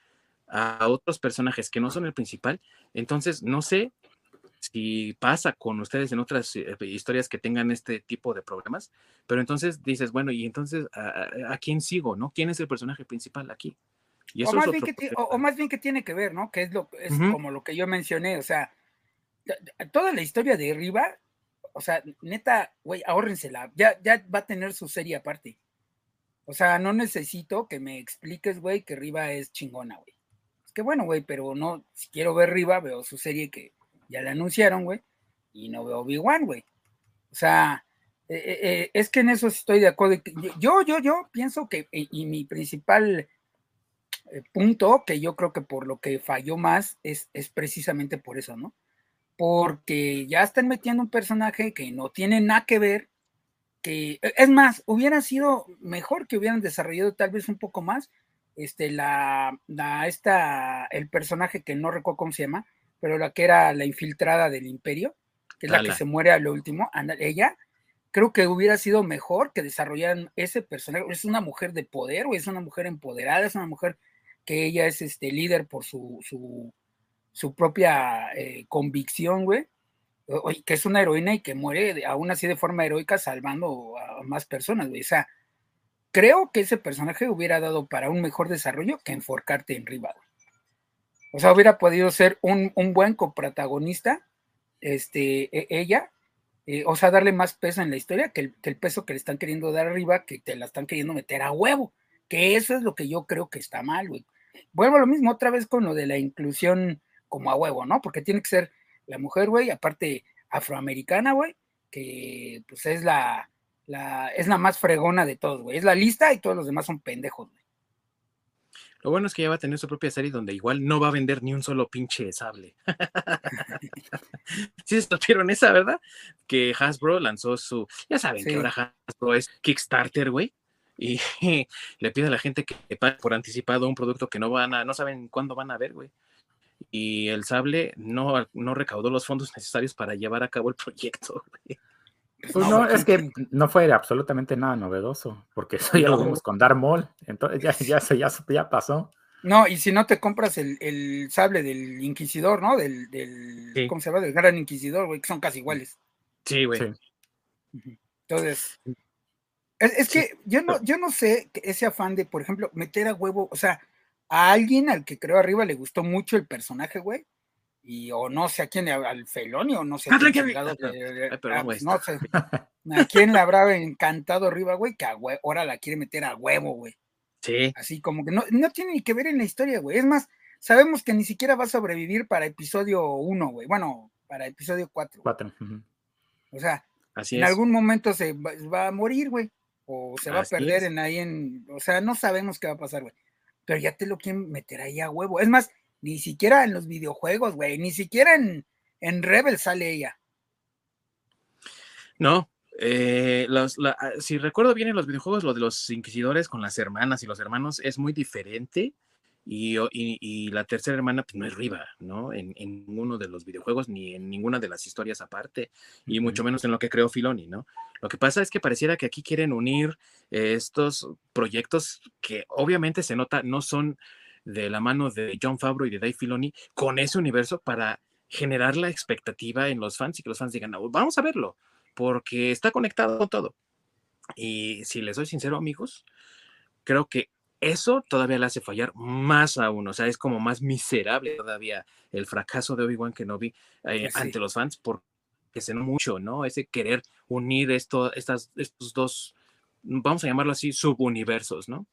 Speaker 1: a otros personajes que no son el principal, entonces no sé si pasa con ustedes en otras eh, historias que tengan este tipo de problemas, pero entonces dices, bueno, y entonces, ¿a, quién sigo, no? ¿Quién es el personaje principal aquí?
Speaker 3: Y o, más bien que, o, más bien que tiene que ver, ¿no? Que es, lo, es como lo que yo mencioné, o sea, toda la historia de Riva o sea, neta, güey, ahórrensela. Ya, ya va a tener su serie aparte. O sea, no necesito que me expliques, güey, que Riva es chingona, güey. Es que bueno, güey, pero no, si quiero ver Riva, veo su serie que ya la anunciaron, güey, y no veo Obi-Wan, güey. O sea, eh, eh, eh, es que en eso estoy de acuerdo. Yo, yo, yo pienso que, y mi principal punto, que yo creo que por lo que falló más, es, es precisamente por eso, ¿no? Porque ya están metiendo un personaje que no tiene nada que ver, que e, es más, hubiera sido mejor que hubieran desarrollado tal vez un poco más este la, la esta el personaje que no recuerdo cómo se llama, pero la que era la infiltrada del imperio. que es la que se muere a lo último, ella, creo que hubiera sido mejor que desarrollaran ese personaje. Es una mujer de poder, o es una mujer empoderada, es una mujer que ella es este líder por su, su, su propia eh, convicción, güey. Que es una heroína y que muere aún así de forma heroica salvando a más personas, güey. O sea, creo que ese personaje hubiera dado para un mejor desarrollo que enforcarte en rival. O sea, hubiera podido ser un, un buen coprotagonista, este, e, ella, eh, o sea, darle más peso en la historia que el, que el, peso que le están queriendo dar arriba, que te la están queriendo meter a huevo, que eso es lo que yo creo que está mal, güey. Vuelvo a lo mismo otra vez con lo de la inclusión como a huevo, ¿no? Porque tiene que ser la mujer, güey, aparte afroamericana, güey, que pues es la, la, es la más fregona de todos, güey. Es la lista y todos los demás son pendejos, güey.
Speaker 1: Lo bueno es que ya va a tener su propia serie donde igual no va a vender ni un solo pinche sable. *laughs* sí, se vieron esa, ¿verdad? Que Hasbro lanzó su. Ya saben que ahora Hasbro es Kickstarter, güey. Y *laughs* le pide a la gente que pague por anticipado un producto que no van a, no saben cuándo van a ver, güey. Y el sable no, no recaudó los fondos necesarios para llevar a cabo el *laughs* proyecto, güey.
Speaker 2: Pues no, es que no fue absolutamente nada novedoso, porque eso ya lo vimos con Darth Maul, entonces ya, ya, ya, ya, pasó.
Speaker 3: No, y si no te compras el, el sable del Inquisidor, ¿no? Del, del ¿cómo se llama? Del Gran Inquisidor, güey, que son casi iguales.
Speaker 1: Sí, güey.
Speaker 3: Entonces, es, es que yo no, yo no sé ese afán de, por ejemplo, meter a huevo, o sea, a alguien al que creo arriba le gustó mucho el personaje, güey, y o no sé a quién, al Feloni o no sé a quién, ah, pues, no sé, *laughs* a quién le habrá encantado arriba, güey, que ahora la quiere meter a huevo, güey.
Speaker 1: Sí.
Speaker 3: Así como que no, no tiene ni que ver en la historia, güey. Es más, sabemos que ni siquiera va a sobrevivir para episodio 1, güey. Bueno, para episodio 4.
Speaker 2: 4.
Speaker 3: O sea, en algún momento se va, a morir, güey. O se va a perder en ahí en. O sea, no sabemos qué va a pasar, güey. Pero ya te lo quieren meter ahí a huevo. Es más, ni siquiera en los videojuegos, güey. Ni siquiera en, en Rebel sale ella.
Speaker 1: No. Eh, ah, si recuerdo bien en los videojuegos, lo de los inquisidores con las hermanas y los hermanos es muy diferente. Y, y, la tercera hermana pues, no es Riva, ¿no? En, en, ninguno de los videojuegos ni en ninguna de las historias aparte, y mucho menos en lo que creó Filoni, ¿no? Lo que pasa es que pareciera que aquí quieren unir estos proyectos que obviamente se nota no son de la mano de John Favreau y de Dave Filoni con ese universo para generar la expectativa en los fans y que los fans digan, vamos a verlo, porque está conectado con todo. Y si les soy sincero, amigos, creo que eso todavía le hace fallar más aún, o sea, es como más miserable todavía el fracaso de Obi-Wan Kenobi eh, ante los fans porque se no mucho, ¿no? Ese querer unir esto, estas, estos dos, vamos a llamarlo así, subuniversos, ¿no?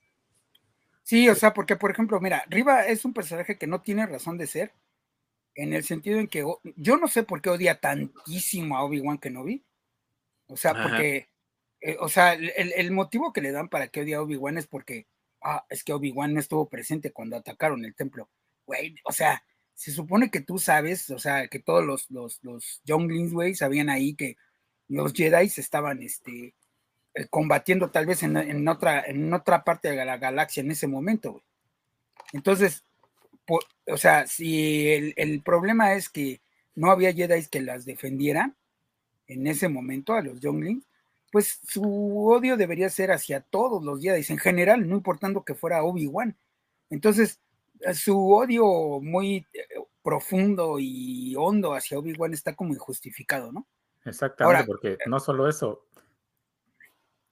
Speaker 3: Sí, o sea, porque por ejemplo, mira, Riva es un personaje que no tiene razón de ser, en el sentido en que yo no sé por qué odia tantísimo a Obi-Wan Kenobi. O sea, porque, eh, o sea, el, motivo que le dan para que odia a Obi-Wan es porque, ah, es que Obi-Wan no estuvo presente cuando atacaron el templo. Güey, o sea, se supone que tú sabes, o sea, que todos los, los, los güey, sabían ahí que los Jedi estaban, este, eh, combatiendo tal vez en, otra, en otra parte de la galaxia en ese momento. Entonces, o sea, si el, problema es que no había Jedi que las defendieran en ese momento a los Younglings, pues su odio debería ser hacia todos los Jedi en general, no importando que fuera Obi-Wan. Entonces, su odio muy eh, profundo y hondo hacia Obi-Wan está como injustificado, ¿no?
Speaker 2: Exactamente, porque no solo eso,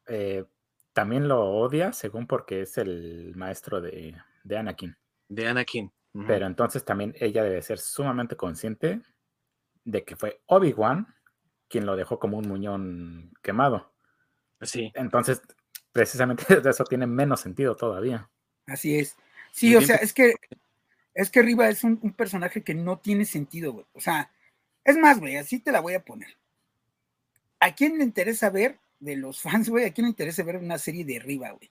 Speaker 2: eh, también lo odia, según porque es el maestro de, Anakin.
Speaker 1: De Anakin.
Speaker 2: Pero entonces también ella debe ser sumamente consciente de que fue Obi-Wan quien lo dejó como un muñón quemado.
Speaker 1: Sí.
Speaker 2: Entonces, precisamente *laughs* eso tiene menos sentido todavía.
Speaker 3: Así es. Sí, o sea, es que es que Riva es un, un personaje que no tiene sentido, güey. O sea, es más, güey, así te la voy a poner. ¿A quién le interesa ver de los *laughs* fans, güey, ¿a quién le interesa ver una serie de arriba, güey?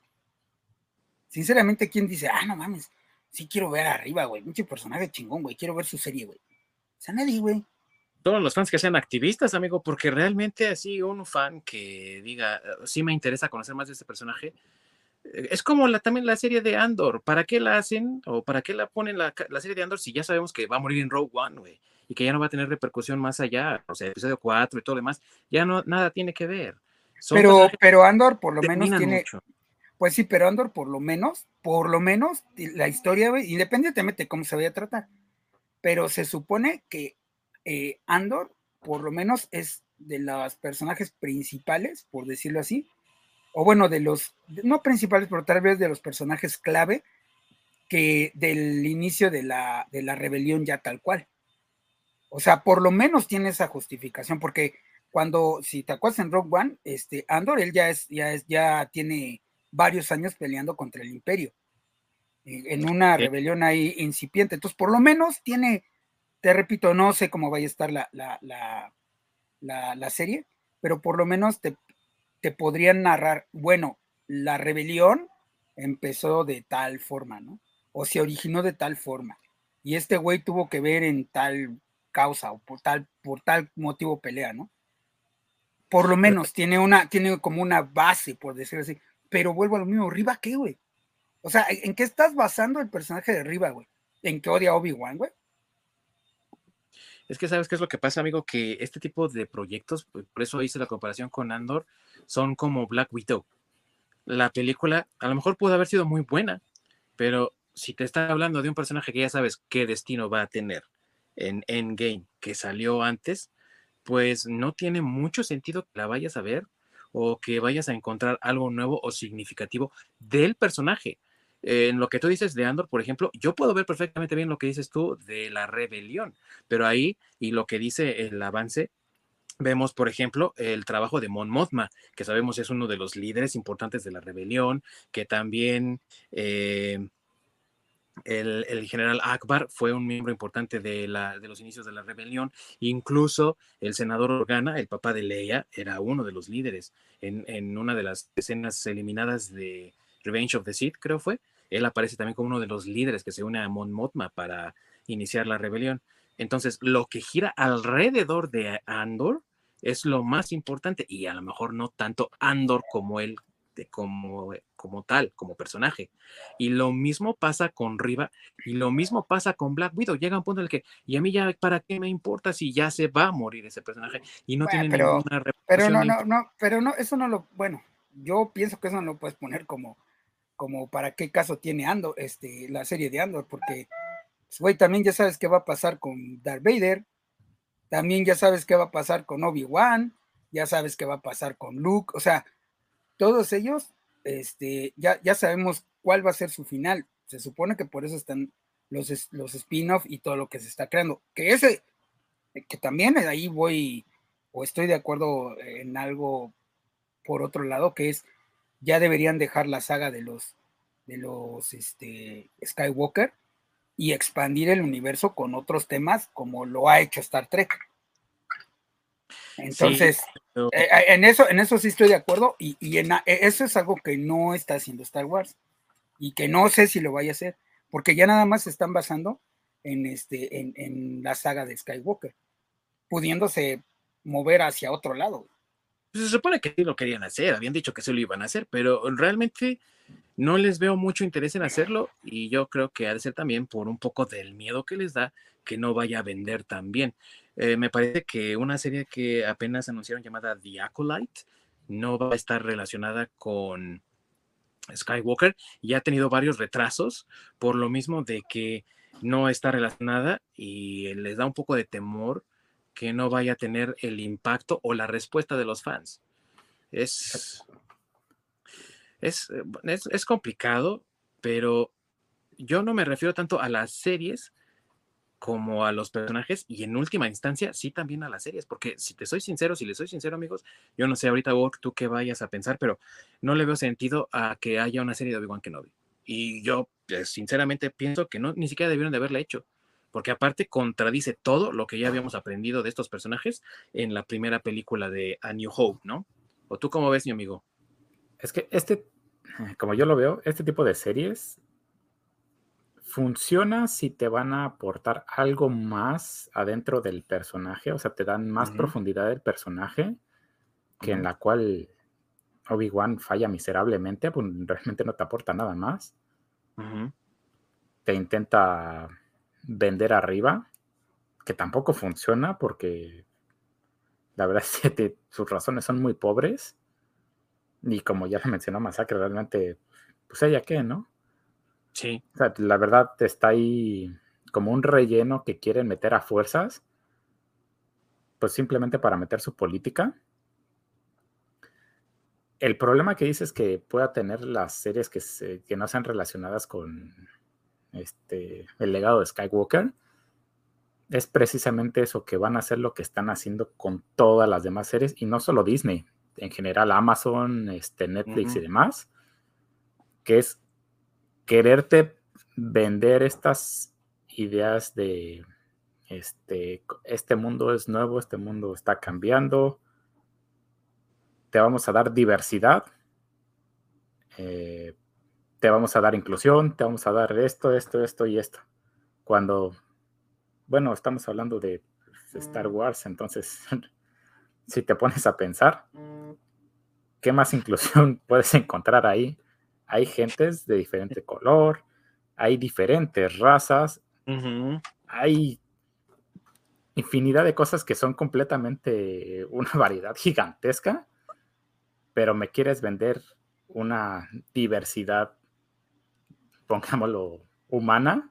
Speaker 3: Sinceramente, ¿quién dice, ah, no mames, sí quiero ver arriba, güey, mucho personaje chingón, güey, quiero ver su serie, güey? O sea, nadie, güey.
Speaker 1: Todos los fans que sean activistas, amigo, porque realmente así un fan que diga, sí me interesa conocer más de este personaje, eh, es como la, también la serie de Andor. ¿Para qué la hacen o para qué la ponen la, la serie de Andor si ya sabemos que va a morir en Rogue One, güey? Y que ya no va a tener repercusión más allá. O sea, episodio 4 y todo lo demás. Ya no, nada tiene que ver.
Speaker 3: pero, pero Andor por lo menos tiene. Pues sí, pero Andor por lo menos, por lo menos, la historia, güey, independientemente de cómo se vaya a tratar. Pero se supone que eh, Andor, por lo menos, es de los personajes principales, por decirlo así, o bueno, de los, no principales, pero tal vez de los personajes clave que del inicio de la, de la rebelión ya tal cual. O sea, por lo menos tiene esa justificación, porque cuando, si te acuerdas en Rogue One, este, Andor, él ya es, ya es, ya tiene varios años peleando contra el imperio, en una rebelión ahí incipiente. Entonces, por lo menos tiene, te repito, no sé cómo vaya a estar la, la, la, la serie, pero por lo menos te, te podrían narrar, bueno, la rebelión empezó de tal forma, ¿no? O se originó de tal forma. Y este güey tuvo que ver en tal causa o por tal, por tal motivo pelea, ¿no? Por lo menos tiene una, tiene como una base, por decirlo así. Pero vuelvo a lo mismo, ¿Riva qué, güey? O sea, ¿en qué estás basando el personaje de Riva, güey? ¿En qué odia a Obi-Wan, güey?
Speaker 1: Es que sabes qué es lo que pasa, amigo, que este tipo de proyectos, por eso hice la comparación con Andor, son como Black Widow. La película a lo mejor pudo haber sido muy buena, pero si te está hablando de un personaje que ya sabes qué destino va a tener en Endgame, que salió antes, pues no tiene mucho sentido que la vayas a ver o que vayas a encontrar algo nuevo o significativo del personaje. En lo que tú dices de Andor, por ejemplo, yo puedo ver perfectamente bien lo que dices tú de la rebelión, pero ahí y lo que dice el avance Vemos, por ejemplo, el trabajo de Mon Mothma, que sabemos es uno de los líderes importantes de la rebelión, que también eh, el, general Akbar fue un miembro importante de, la, de, los inicios de la rebelión. Incluso el senador Organa, el papá de Leia, era uno de los líderes en, en una de las escenas eliminadas de Revenge of the Sith, creo fue. Él aparece también como uno de los líderes que se une a Mon Mothma para iniciar la rebelión. Entonces, lo que gira alrededor de Andor es lo más importante y a lo mejor no tanto Andor como él, como, como tal, como personaje. Y lo mismo pasa con Riva y lo mismo pasa con Black Widow. Llega un punto en el que, y a mí ya, ¿para qué me importa si ya se va a morir ese personaje y no tiene
Speaker 3: pero,
Speaker 1: ninguna
Speaker 3: Pero no, no, no, pero no, eso no lo, bueno, yo pienso que eso no lo puedes poner como, como para qué caso tiene Andor, este, la serie de Andor, porque pues, güey, también ya sabes qué va a pasar con Darth Vader, también ya sabes qué va a pasar con Obi-Wan, ya sabes qué va a pasar con Luke, o sea, todos ellos, este, ya, ya sabemos cuál va a ser su final. Se supone que por eso están los, los spin-off y todo lo que se está creando. Que ese, que también ahí voy, o estoy de acuerdo en algo por otro lado, que es, ya deberían dejar la saga de los, de los este, Skywalker y expandir el universo con otros temas como lo ha hecho Star Trek. Entonces, eh, eh, en, eso, en eso sí estoy de acuerdo y, en, e, eso es algo que no está haciendo Star Wars y que no sé si lo vaya a hacer, porque ya nada más se están basando en, este, en, en la saga de Skywalker, pudiéndose mover hacia otro lado.
Speaker 1: Pues, se supone que sí lo querían hacer, habían dicho que sí lo iban a hacer, pero realmente no les veo mucho interés en hacerlo y yo creo que ha de ser también por un poco del miedo que les da que no vaya a vender tan bien. Eh, me parece que una serie que apenas anunciaron llamada The Acolyte no va a estar relacionada con Skywalker y ha tenido varios retrasos por lo mismo de que no está relacionada y les da un poco de temor que no vaya a tener el impacto o la respuesta de los fans. Es eh, es, es, complicado, pero yo no me refiero tanto a las series como a los personajes y en última instancia sí también a las series, porque si te soy sincero, si les soy sincero amigos, yo no sé ahorita tú qué vayas a pensar, pero no le veo sentido a que haya una serie de Obi-Wan Kenobi. Y yo pues, sinceramente pienso que no, ni siquiera debieron de haberla hecho, porque aparte contradice todo lo que ya habíamos aprendido de estos personajes en la primera película de A New Hope, ¿no? ¿O tú cómo ves, mi amigo?
Speaker 2: Es que este, como yo lo veo, este tipo de series funciona si te van a aportar algo más adentro del personaje, o sea, te dan más profundidad del personaje que en la cual Obi-Wan falla miserablemente, pues realmente no te aporta nada más. Te intenta vender arriba, que tampoco funciona porque la verdad es que sus razones son muy pobres. Y como ya lo mencionó Masacre, realmente, pues ella qué, ¿no?
Speaker 1: Sí.
Speaker 2: O sea, la verdad está ahí como un relleno que quieren meter a fuerzas, pues simplemente para meter su política. El problema que dices que pueda tener las series que, que no sean relacionadas con este, el legado de Skywalker es precisamente eso, que van a hacer lo que están haciendo con todas las demás series y no solo Disney, en general Amazon, este, Netflix y demás, que es quererte vender estas ideas de este, este mundo es nuevo, este mundo está cambiando, te vamos a dar diversidad, eh, te vamos a dar inclusión, te vamos a dar esto, esto, esto y esto. Cuando, bueno, estamos hablando de Star Wars, entonces, *laughs* si te pones a pensar, ¿qué más inclusión *laughs* puedes encontrar ahí? Hay gentes de diferente color, hay diferentes razas, hay infinidad de cosas que son completamente *laughs* una variedad gigantesca pero me quieres vender una diversidad, pongámoslo, humana.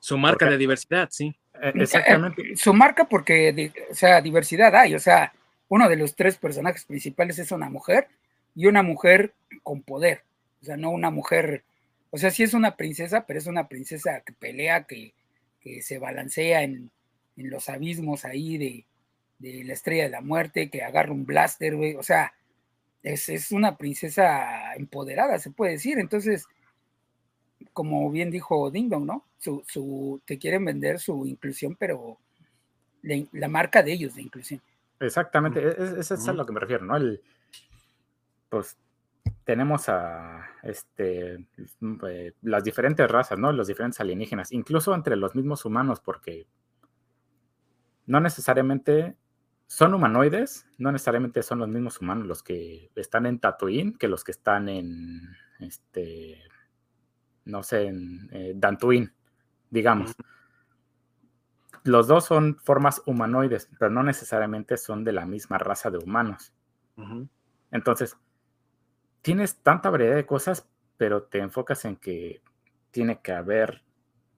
Speaker 1: Su marca de diversidad, sí.
Speaker 2: E, exactamente.
Speaker 3: Eh, su marca porque, o sea, diversidad hay, o sea, uno de los tres personajes principales es una mujer y una mujer con poder, o sea, no una mujer, o sea, sí es una princesa, pero es una princesa que pelea, que, se balancea en, los abismos ahí de, de, la estrella de la muerte, que agarra un blaster, güey, o sea, es, una princesa empoderada, se puede decir. Entonces, como bien dijo Ding Dong, ¿no? Su, su, te quieren vender su inclusión, pero la, marca de ellos de inclusión.
Speaker 2: Exactamente, e, es, es, a lo que me refiero, ¿no? El, pues tenemos a este, eh, las diferentes razas, ¿no? Los diferentes alienígenas, incluso entre los mismos humanos, porque no necesariamente son humanoides, no necesariamente son los mismos humanos los que están en Tatooine que los que están en, este, no sé, en eh, Dantooine, digamos. Los dos son formas humanoides, pero no necesariamente son de la misma raza de humanos. Entonces, tienes tanta variedad de cosas, pero te enfocas en que tiene que haber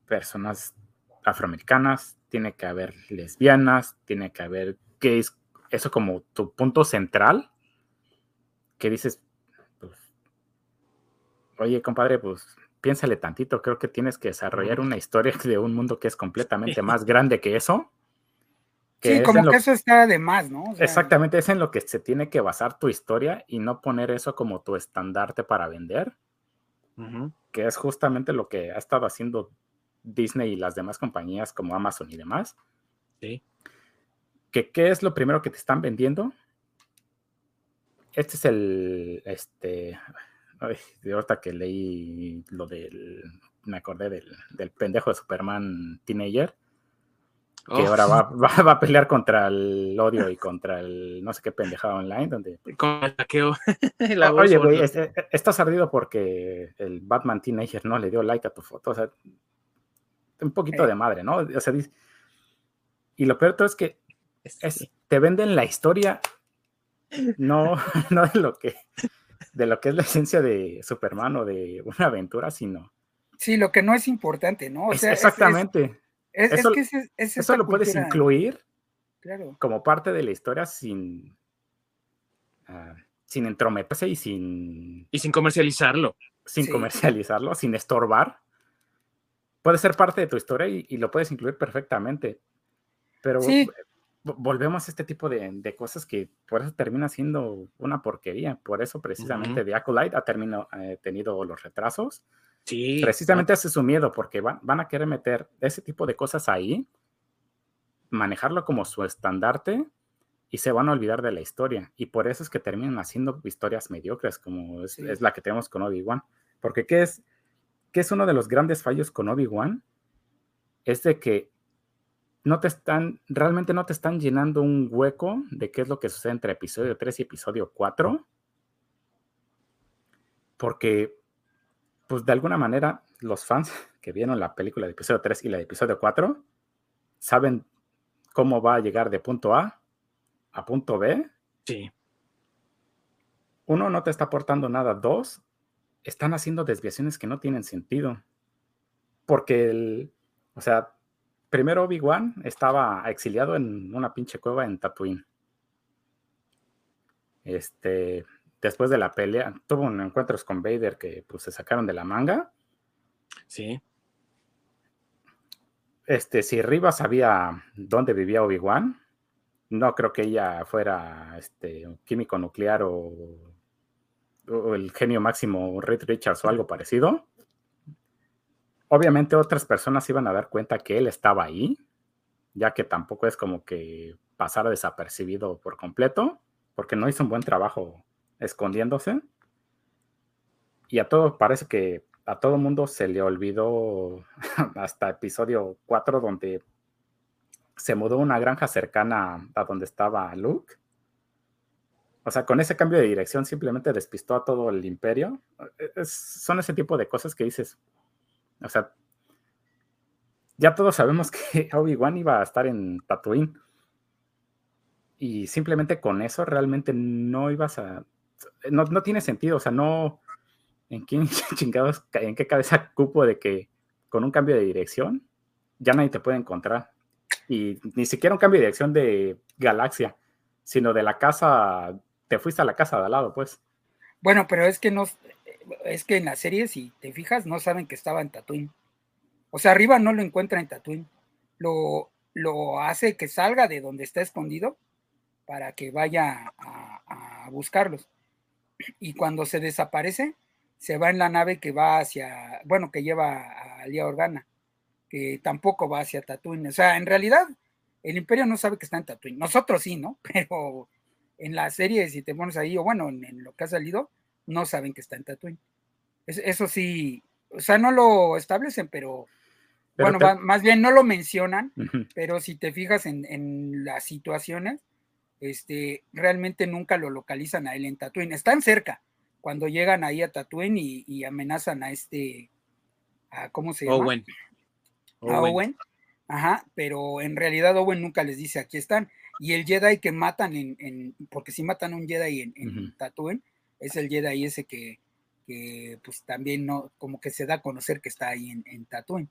Speaker 2: personas afroamericanas, tiene que haber lesbianas, tiene que haber que es eso como tu punto central, que dices, pues, oye, compadre, pues piénsale tantito, creo que tienes que desarrollar una historia *laughs* de un mundo que es completamente más grande que eso.
Speaker 3: sí, como que eso está de más, ¿no?
Speaker 2: exactamente, es en lo que se tiene que basar tu historia y no poner eso como tu estandarte para vender, que es justamente lo que ha estado haciendo Disney y las demás compañías como Amazon y demás.
Speaker 1: Sí
Speaker 2: qué es lo primero que te están vendiendo. Este es el, este, de ahorita que leí lo del, me acordé del, pendejo de Superman Teenager, que oh. ahora *laughs* va, a pelear contra el odio y contra el no sé qué pendejada online, donde... *laughs*
Speaker 1: Con el hackeo. *laughs*
Speaker 2: Oye, güey, este, estás ardido porque el Batman Teenager no le dio like a tu foto, o sea, un poquito eh. de madre, ¿no? O sea, y lo peor todo es que te venden la historia, no, no de lo que de lo que es la esencia de Superman o de una aventura, sino.
Speaker 3: Sí, lo que no es importante, ¿no?
Speaker 2: exactamente. eso, lo puedes incluir como parte de la historia sin, ah, sin entrometerse y sin.
Speaker 1: Y sin comercializarlo.
Speaker 2: Sin comercializarlo, sin estorbar. Puede ser parte de tu historia y, lo puedes incluir perfectamente. Pero volvemos a este tipo de, cosas que por eso termina siendo una porquería. Por eso precisamente The Acolyte ha terminado, eh, tenido los retrasos.
Speaker 1: Sí.
Speaker 2: Precisamente hace su miedo porque van, van, a querer meter ese tipo de cosas ahí, manejarlo como su estandarte y se van a olvidar de la historia. Y por eso es que terminan haciendo historias mediocres como es, es la que tenemos con Obi-Wan. Porque ¿qué es, ¿qué es uno de los grandes fallos con Obi-Wan? Es de que no te están, realmente no te están llenando un hueco de qué es lo que sucede entre episodio 3 y episodio 4. porque, pues de alguna manera, los fans *laughs* que vieron la película de episodio 3 y la de episodio 4 saben cómo va a llegar de punto A a punto B.
Speaker 1: Sí.
Speaker 2: Uno, no te está aportando nada. Dos, están haciendo desviaciones que no tienen sentido. Porque, el, o sea, primero Obi-Wan estaba exiliado en una pinche cueva en Tatooine. Este, después de la pelea, tuvo un encuentros con Vader que pues se sacaron de la manga.
Speaker 1: Sí.
Speaker 2: Este, si Riva sabía dónde vivía Obi-Wan, no creo que ella fuera este, un químico nuclear o, o el genio máximo Reed Richards o algo parecido. Obviamente otras personas iban a dar cuenta que él estaba ahí, ya que tampoco es como que pasara desapercibido por completo, porque no hizo un buen trabajo escondiéndose. Y a todo parece que a todo mundo se le olvidó *laughs* hasta episodio 4 donde se mudó a una granja cercana a donde estaba Luke. O sea, con ese cambio de dirección simplemente despistó a todo el imperio. Es, son ese tipo de cosas que dices. O sea, ya todos sabemos que *laughs* Obi-Wan iba a estar en Tatooine. Y simplemente con eso realmente no ibas a. No, no tiene sentido. O sea, no. ¿En qué *laughs* chingados, en qué cabeza cupo de que con un cambio de dirección ya nadie te puede encontrar? y ni siquiera un cambio de dirección de galaxia, sino de la casa, te fuiste a la casa de al lado, pues.
Speaker 3: Bueno, pero es que no, es que en la serie, si te fijas, no saben que estaba en Tatooine. O sea, arriba no lo encuentra en Tatooine. Lo, lo hace que salga de donde está escondido para que vaya a, buscarlos. Y cuando se desaparece, se va en la nave que va hacia, bueno, que lleva a Lía Organa que tampoco va hacia Tatooine. O sea, en realidad, el Imperio no sabe que está en Tatooine. Nosotros sí, ¿no? *laughs* Pero en la serie, si te pones ahí, o bueno, en, lo que ha salido, no saben que está en Tatooine. eso sí, o sea, no lo establecen, pero, bueno, más bien no lo mencionan, pero si te fijas en, las situaciones, este, realmente nunca lo localizan a él en Tatooine. Están cerca cuando llegan ahí a Tatooine y, amenazan a este, a, ¿cómo se llama? Owen a Owen. Ajá, pero en realidad Owen nunca les dice aquí están. Y el Jedi que matan en, porque si matan a un Jedi en, en Tatooine, es el Jedi ese que, que, pues también no, como que se da a conocer que está ahí en, en Tatooine.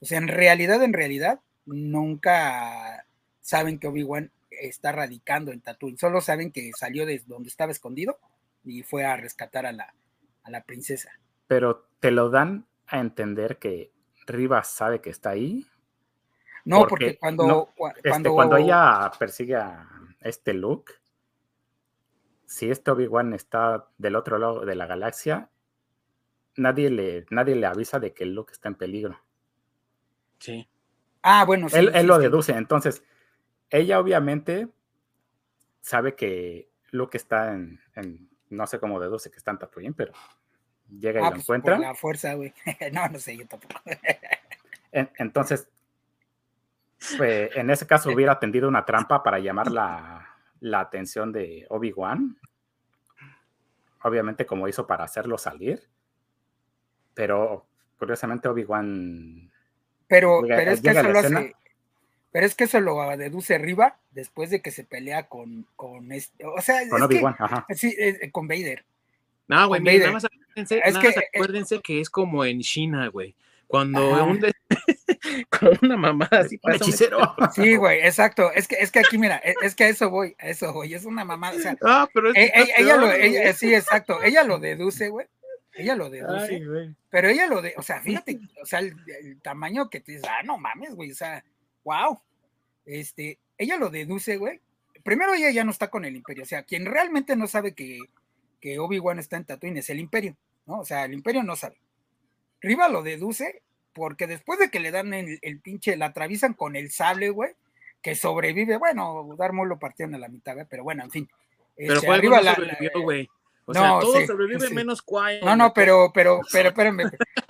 Speaker 3: O sea, en realidad, en realidad, nunca saben que Obi-Wan está radicando en Tatooine. Solo saben que salió de donde estaba escondido y fue a rescatar a la, a la princesa.
Speaker 2: Pero te lo dan a entender que Rivas sabe que está ahí.
Speaker 3: No, porque, cuando,
Speaker 2: este, cuando... ella persigue a este Luke, si este Obi-Wan está del otro lado de la galaxia, nadie le, nadie le avisa de que Luke está en peligro.
Speaker 1: Sí.
Speaker 3: Ah, bueno,
Speaker 2: sí. Él, lo deduce. Entonces, ella obviamente sabe que Luke está en, no sé cómo deduce que está en Tatooine, pero llega y ah, lo pues, encuentra.
Speaker 3: la fuerza, güey. *laughs* no, no sé, yo tampoco. *laughs*
Speaker 2: entonces, pues, en ese caso *laughs* hubiera tendido una trampa para llamar la, atención de Obi-Wan. Obviamente, como hizo para hacerlo salir. Pero curiosamente, Obi-Wan.
Speaker 3: Pero, pero es que eso lo hace. Pero es que eso lo deduce Riva después de que se pelea con, con este, o sea,
Speaker 2: con Obi-Wan, ajá.
Speaker 3: Sí, eh, con Vader.
Speaker 1: No, güey, nada más es que, acuérdense que es como en China, güey. Cuando *laughs* con una mamá así
Speaker 3: pasa hechicero. *laughs* *laughs* Sí, güey, exacto. Es que, es que aquí, mira, e, es, que a eso voy, a eso voy. Es una. O sea,
Speaker 1: ah, pero es
Speaker 3: e, e, ella, lo, ella, sí, exacto. Ella lo deduce, güey. Ella lo deduce. pero ella lo de, o sea, fíjate, o sea, el, tamaño que te dice, ah, no mames, güey. O sea, wow. Este, ella lo deduce, güey. Primero ella ya no está con el imperio. O sea, quien realmente no sabe que, que Obi-Wan está en Tatooine es el imperio. ¿no? O sea, el imperio no sabe. Riva lo deduce porque después de que le dan el, pinche, la atraviesan con el sable, güey, que sobrevive, bueno, Darmo lo partieron a la mitad, ¿eh? pero bueno, en fin.
Speaker 1: Pero este, arriba la, sobrevivió, güey. O sea, todo sobrevive menos Quiet.
Speaker 3: No, no, pero, pero, pero, espérenme,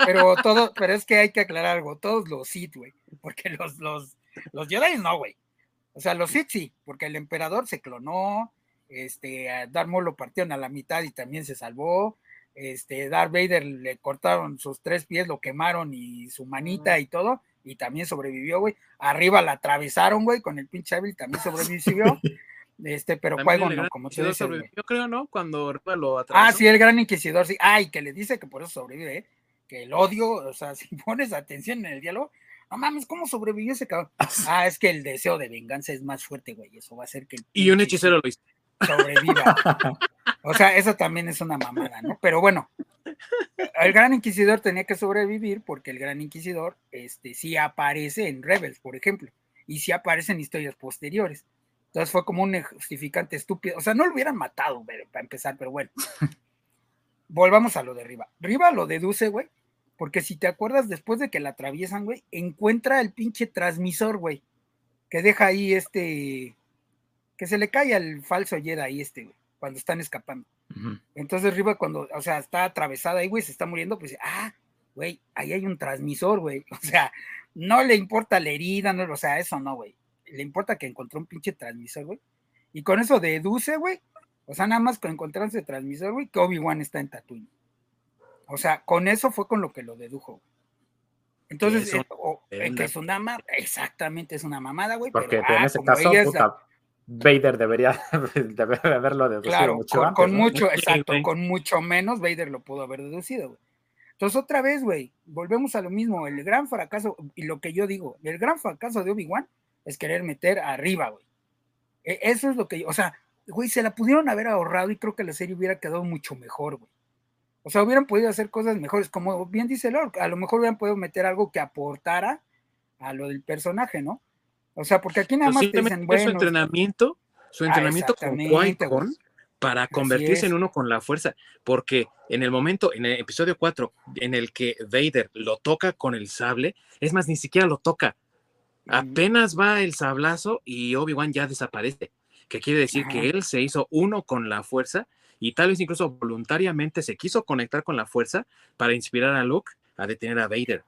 Speaker 3: pero todo, pero es que hay que aclarar algo, todos los Sith, güey, porque los, los, los Jedi no, güey. O sea, los Sith sí, porque el emperador se clonó, este, Darmo lo partieron a la mitad y también se salvó, este, Darth Vader le cortaron sus tres pies, lo quemaron y su manita y todo, y también sobrevivió, güey. Arriba la atravesaron, güey, con el pinche Evil también sobrevivió. *laughs* Este, pero Qui-Gon no, como te dices,
Speaker 1: Yo creo, ¿no? Cuando lo
Speaker 3: atravesó. Ah, sí, el gran inquisidor, sí. Ay, que le dice que por eso sobrevive, ¿eh? Que el odio, o sea, *laughs* si pones atención en el diálogo, no mames, ¿cómo sobrevivió ese cabrón? *laughs* Ah, es que el deseo de venganza es más fuerte, güey. Eso va a hacer que el
Speaker 1: Y un hechicero lo hizo.
Speaker 3: Sobreviva. O sea, eso también es una mamada, ¿no? Pero bueno, el Gran Inquisidor tenía que sobrevivir porque el Gran Inquisidor, este, sí aparece en Rebels, por ejemplo, y sí aparece en historias posteriores. Entonces fue como un justificante estúpido. O sea, no lo hubieran matado para empezar, pero bueno. *laughs* Volvamos a lo de Riva. Riva lo deduce, güey, porque si te acuerdas, después de que la atraviesan, güey, encuentra el pinche transmisor, güey, que deja ahí este, que se le cae al falso ahí este, güey, cuando están escapando. Entonces Riva cuando, o sea, está atravesada ahí, güey, se está muriendo, pues, ah, güey, ahí hay un transmisor, güey. *laughs* O sea, no le importa la herida, no, o sea, eso no, güey le importa que encontró un pinche transmisor, güey. Y con eso deduce, güey. O sea, nada más con encontrarse el transmisor, güey, que Obi-Wan está en Tatooine. O sea, con eso fue con lo que lo dedujo. Entonces, eh, eh, que es una mamada, exactamente es una mamada, güey.
Speaker 2: Porque en ah, ese caso, Vader debería, *laughs* haberlo deducido
Speaker 3: claro, mucho con, con mucho, exacto, con mucho menos Vader lo pudo haber deducido, güey. Entonces, otra vez, güey, volvemos a lo mismo, el gran fracaso, y lo que yo digo, el gran fracaso de Obi-Wan es querer meter arriba, güey. E, eso es lo que yo, o sea, güey, se la pudieron haber ahorrado y creo que la serie hubiera quedado mucho mejor, güey. O sea, hubieran podido hacer cosas mejores, como bien dice Lord, a lo mejor hubieran podido meter algo que aportara a lo del personaje, ¿no? O sea, porque aquí nada más te dicen,
Speaker 1: bueno, su entrenamiento, su ah, entrenamiento con Qui-Gon para convertirse en uno con la fuerza, porque en el momento, en el episodio 4, en el que Vader lo toca con el sable, es más, ni siquiera lo toca, Apenas va el sablazo y Obi-Wan ya desaparece, que quiere decir que él se hizo uno con la fuerza y tal vez incluso voluntariamente se quiso conectar con la fuerza para inspirar a Luke a detener a Vader.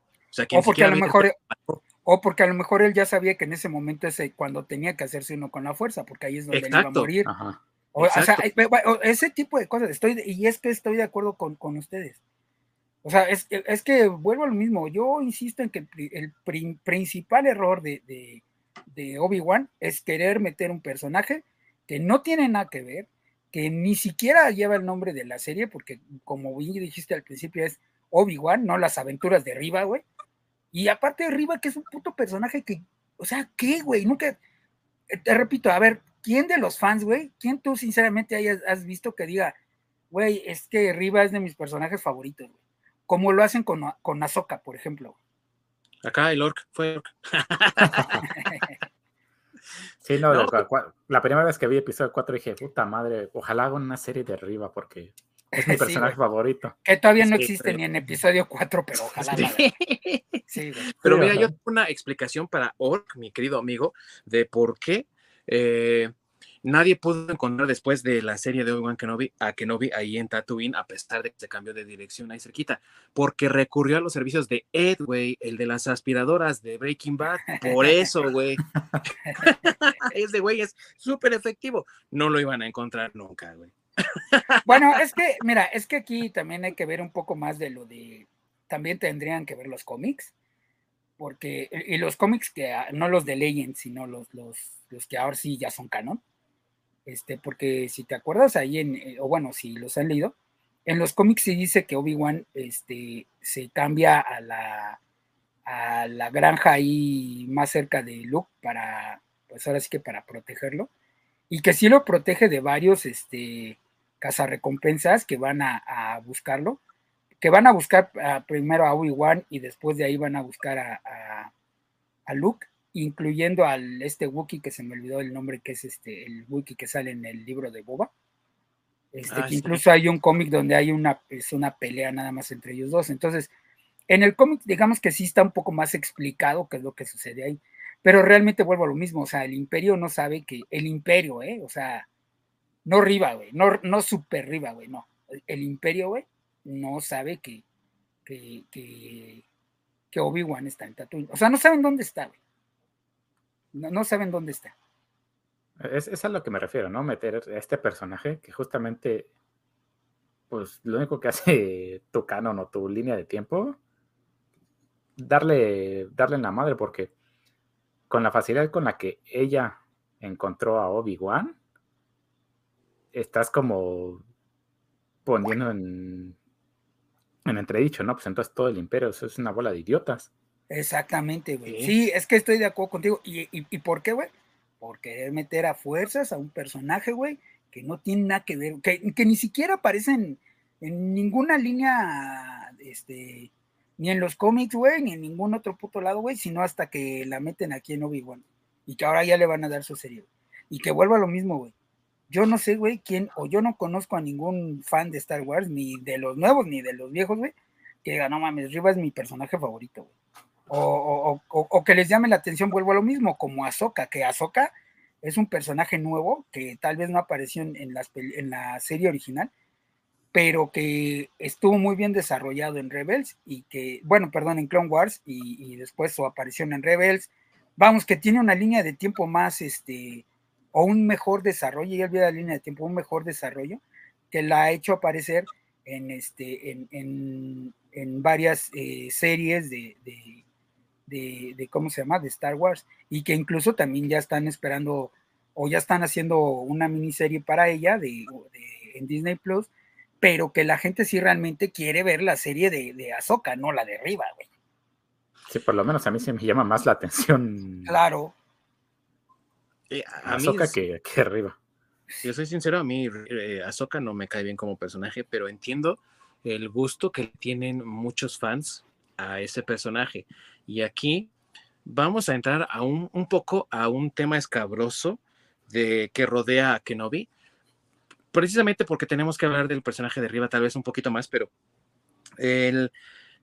Speaker 3: O, porque a lo mejor, o porque a lo mejor él ya sabía que en ese momento ese cuando tenía que hacerse uno con la fuerza, porque ahí es donde iba a morir. O, sea, ese tipo de cosas, estoy, y es que estoy de acuerdo con, con ustedes. O sea, es, es, que vuelvo a lo mismo. Yo insisto en que el, principal error de, de, Obi-Wan es querer meter un personaje que no tiene nada que ver, que ni siquiera lleva el nombre de la serie, porque como bien dijiste al principio, es Obi-Wan, no las aventuras de Riva, güey. Y aparte de Riva, que es un puto personaje que, o sea, ¿qué, güey? Nunca, eh, te repito, a ver, ¿quién de los fans, güey? ¿Quién tú sinceramente hayas has visto que diga, güey, es que Riva es de mis personajes favoritos, güey? como lo hacen con, con Azoka, por ejemplo.
Speaker 1: Acá el Orc fue Orc.
Speaker 2: sí, no, La, primera vez que vi episodio 4 dije, puta madre, ojalá hagan una serie de arriba porque es mi *laughs* personaje favorito.
Speaker 3: Que todavía no existe ni en episodio 4, pero ojalá.
Speaker 1: Sí. pero mira, yo tengo una explicación para Orc, mi querido amigo, de por qué eh, Nadie pudo encontrar después de la serie de Obi-Wan Kenobi a Kenobi ahí en Tatooine, a pesar de que se cambió de dirección ahí cerquita, porque recurrió a los servicios de Ed, güey, el de las aspiradoras de Breaking Bad. Por eso, güey. *laughs* *laughs* Ese güey es súper efectivo. No lo iban a encontrar nunca, güey.
Speaker 3: Bueno, es que, mira, es que aquí también hay que ver un poco más de lo de. También tendrían que ver los cómics porque y los cómics que ah, no los de Legends, sino los, los, los que ahora sí ya son canon, este, porque si te acuerdas ahí en, eh, o bueno, si los han leído, en los cómics se dice que Obi-Wan este, se cambia a la, a la granja ahí más cerca de Luke para, pues ahora sí que para protegerlo, y que sí lo protege de varios este, cazarrecompensas que van a, buscarlo, que van a buscar primero a Obi-Wan y después de ahí van a buscar a, a Luke incluyendo al este Wookiee que se me olvidó el nombre, que es este, el Wookiee que sale en el libro de Boba. Este, ah, que incluso hay un cómic donde hay una, es una pelea nada más entre ellos dos. Entonces, en el cómic, digamos que sí está un poco más explicado qué es lo que sucede ahí. Pero realmente vuelvo a lo mismo, o sea, el imperio no sabe que, el imperio, ¿eh? O sea, no Riva, güey, no, no super Riva, güey, no. El, imperio, güey, no sabe que, que, que, que Obi-Wan está en Tatooine. O sea, no saben dónde está, güey. No, saben dónde está.
Speaker 2: Es, es, a lo que me refiero, ¿no? Meter a este personaje que justamente pues lo único que hace *laughs* tu canon o tu línea de tiempo, darle, darle en la madre, porque con la facilidad con la que ella encontró a Obi-Wan, estás como poniendo en, en entredicho, ¿no? Pues entonces todo el imperio eso es una bola de idiotas.
Speaker 3: Exactamente, güey. Sí, es que estoy de acuerdo contigo. ¿Y, y, por qué, güey? Por querer meter a fuerzas a un personaje, güey, que no tiene nada que ver, que, que ni siquiera aparecen en ninguna línea, este, ni en los cómics, güey, ni en ningún otro puto lado, güey, sino hasta que la meten aquí en Obi-Wan. Y que ahora ya le van a dar su serie. Y que vuelva lo mismo, güey. Yo no sé, güey, quién, o yo no conozco a ningún fan de Star Wars, ni de los nuevos, ni de los viejos, güey, que diga, no mames, Riva es mi personaje favorito, güey. O, o, que les llame la atención, vuelvo a lo mismo, como Ahsoka, que Ahsoka es un personaje nuevo que tal vez no apareció en, en la serie original, pero que estuvo muy bien desarrollado en Rebels y que, bueno, perdón, en Clone Wars y, después su aparición en Rebels, vamos, que tiene una línea de tiempo más, este, o un mejor desarrollo, ya olvidé la línea de tiempo, un mejor desarrollo, que la ha hecho aparecer en, este, en, en, varias eh, series de, de, ¿cómo se llama?, de Star Wars, y que incluso también ya están esperando, o ya están haciendo una miniserie para ella de, en Disney Plus, pero que la gente sí realmente quiere ver la serie de, de Ahsoka, no la de güey.
Speaker 2: Sí, por lo menos a mí se me llama más la atención.
Speaker 3: Claro.
Speaker 2: Eh, a que, que, arriba.
Speaker 1: Yo soy sincero, a mí eh, no me cae bien como personaje, pero entiendo el gusto que tienen muchos fans a ese personaje. Y aquí vamos a entrar a un, un poco a un tema escabroso de que rodea a Kenobi, precisamente porque tenemos que hablar del personaje de arriba tal vez un poquito más, pero el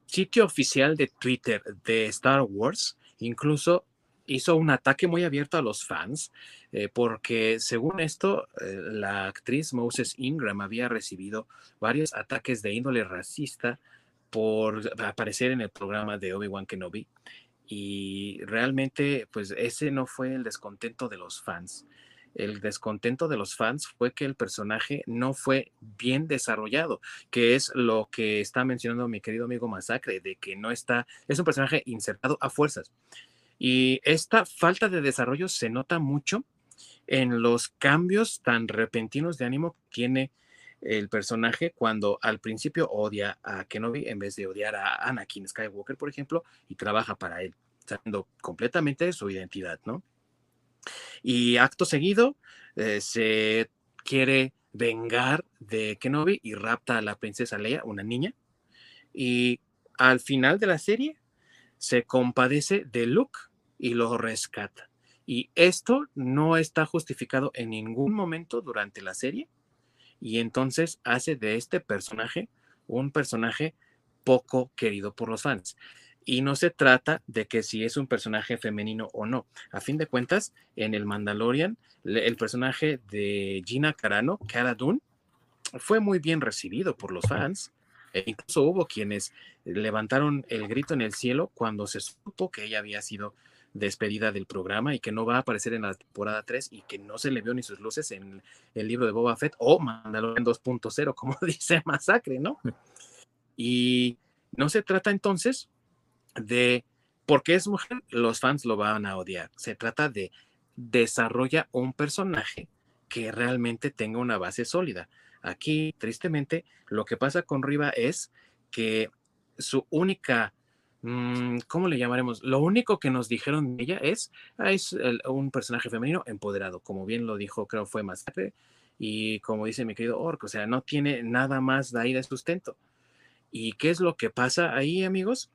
Speaker 1: sitio oficial de Twitter de Star Wars incluso hizo un ataque muy abierto a los fans, eh, porque según esto, eh, la actriz Moses Ingram había recibido varios ataques de índole racista por aparecer en el programa de Obi-Wan Kenobi. Y realmente, pues ese no fue el descontento de los fans el descontento de los fans fue que el personaje no fue bien desarrollado, que es lo que está mencionando mi querido amigo Masacre, de que no está, es un personaje insertado a fuerzas. Y esta falta de desarrollo se nota mucho en los cambios tan repentinos de ánimo que tiene el personaje cuando al principio odia a Kenobi en vez de odiar a Anakin Skywalker, por ejemplo, y trabaja para él, sabiendo completamente su identidad, ¿no? Y acto seguido eh, se quiere vengar de Kenobi y rapta a la princesa Leia, una niña. Y al final de la serie se compadece de Luke y lo rescata. Y esto no está justificado en ningún momento durante la serie. Y entonces hace de este personaje un personaje poco querido por los fans. Y no se trata de que si es un personaje femenino o no. A fin de cuentas, en el Mandalorian, el personaje de Gina Carano, Cara Dune, fue muy bien recibido por los fans. E incluso hubo quienes levantaron el grito en el cielo cuando se supo que ella había sido despedida del programa y que no va a aparecer en la temporada 3 y que no se le vio ni sus luces en el libro de Boba Fett o Mandalorian 2.0, como *laughs* dice Masacre, ¿no? Y no se trata entonces de porque es mujer, los fans lo van a odiar. Se trata de desarrolla un personaje que realmente tenga una base sólida. Aquí, tristemente, lo que pasa con Riva es que su única, ¿cómo le llamaremos? Lo único que nos dijeron de ella es, ah, es un personaje femenino empoderado, como bien lo dijo, creo fue Masacre, y como dice mi querido Orc, o sea, no tiene nada más de ahí de sustento. ¿Y qué es lo que pasa ahí, amigos?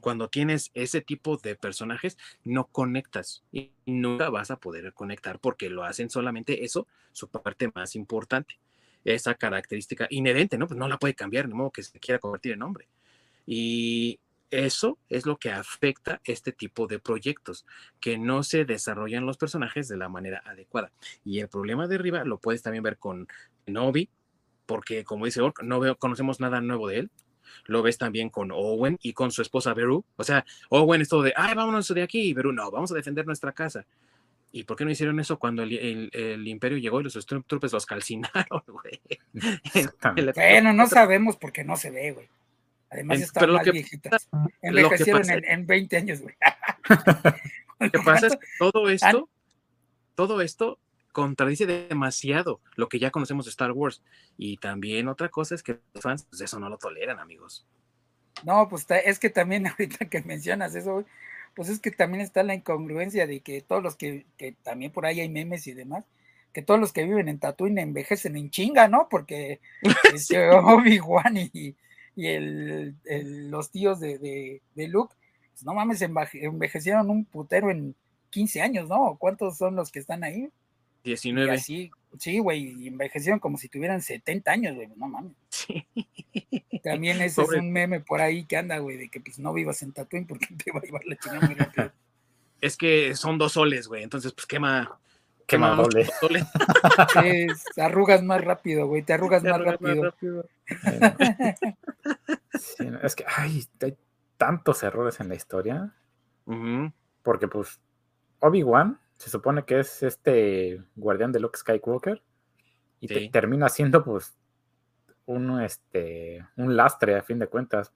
Speaker 1: cuando tienes ese tipo de personajes, no conectas y nunca vas a poder conectar porque lo hacen solamente eso, su parte más importante. Esa característica inherente, ¿no? Pues no la puede cambiar, de modo que se quiera convertir en hombre. Y eso es lo que afecta este tipo de proyectos, que no se desarrollan los personajes de la manera adecuada. Y el problema de arriba lo puedes también ver con Novi, porque como dice Ork, no veo, conocemos nada nuevo de él, lo ves también con Owen y con su esposa Beru. O sea, Owen es todo de, ay, vámonos de aquí, Beru, no, vamos a defender nuestra casa. ¿Y por qué no hicieron eso cuando el, imperio llegó y los Stormtroopers los calcinaron, *laughs* güey? *laughs*
Speaker 3: bueno, no sabemos porque no se ve, güey. Además están más viejitas. Envejecieron en, 20 años, güey. *laughs*
Speaker 1: Lo que pasa es que todo esto, todo esto contradice demasiado lo que ya conocemos de Star Wars. Y también otra cosa es que los fans, pues eso no lo toleran, amigos.
Speaker 3: No, pues es que también *laughs* ahorita que mencionas eso, pues es que también está la incongruencia de que todos los que, que también por ahí hay memes y demás, que todos los que viven en Tatooine envejecen en chinga, ¿no? Porque *laughs* este, Obi-Wan y, y el, los tíos de, de, Luke, pues no mames, envejecieron un putero en 15 años, ¿no? ¿Cuántos son los que están ahí?
Speaker 1: 19.
Speaker 3: así, sí, güey, envejecieron como si tuvieran 70 años, güey, no mames. Sí. También *laughs* ese es un meme por ahí que anda, güey, de que pues no vivas en Tatooine porque *laughs* te va a llevar la chingada muy rápido.
Speaker 1: Es que son dos soles, güey, entonces pues quema.
Speaker 2: Quema, *laughs* doble.
Speaker 3: arrugas más rápido, güey, te arrugas, más, rápido. *laughs*
Speaker 2: es que ay, hay tantos errores en la historia. Porque pues Obi-Wan se supone que es este guardián de Luke Skywalker y termina siendo pues un, este, un lastre a fin de cuentas.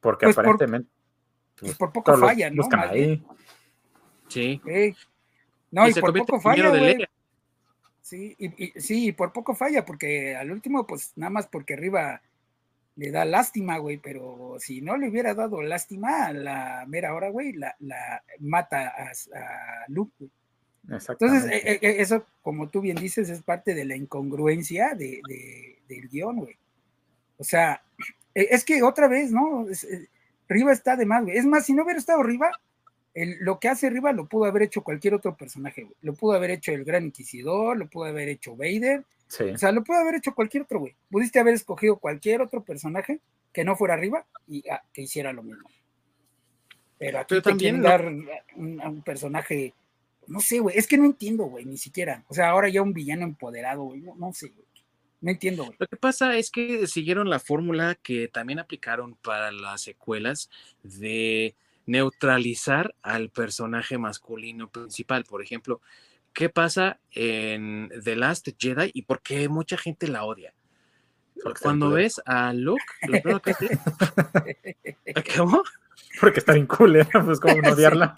Speaker 2: Porque pues aparentemente.
Speaker 3: Por, pues, por poco falla, ¿no? Ahí.
Speaker 1: Sí.
Speaker 3: No, y, por poco falla, güey. Sí, y, sí, por poco falla, porque al último, pues nada más porque arriba le da lástima, güey, pero si no le hubiera dado lástima a la mera hora, güey, la, la mata a, a Luke, Entonces, e, e, eso, como tú bien dices, es parte de la incongruencia de, del guion, güey. O sea, e, es que otra vez, ¿no? Eh, Riva está de más, güey. Es más, si no hubiera estado Riva, lo que hace Riva lo pudo haber hecho cualquier otro personaje, güey. Lo pudo haber hecho el Gran Inquisidor, lo pudo haber hecho Vader, o sea, lo puede haber hecho cualquier otro, güey. Pudiste haber escogido cualquier otro personaje que no fuera arriba y ah, que hiciera lo mismo. Pero aquí también dar un, personaje, no sé, güey, es que no entiendo, güey, ni siquiera. O sea, ahora ya un villano empoderado, güey, no, sé, güey. No entiendo, güey.
Speaker 1: Lo que pasa es que siguieron la fórmula que también aplicaron para las secuelas de neutralizar al personaje masculino principal. Por ejemplo, qué pasa en The Last Jedi y por qué mucha gente la odia. Cuando ves a Luke, lo primero que *laughs*
Speaker 2: ¿Cómo? Porque está bien cool, *laughs* ¿eh? pues como no odiarla.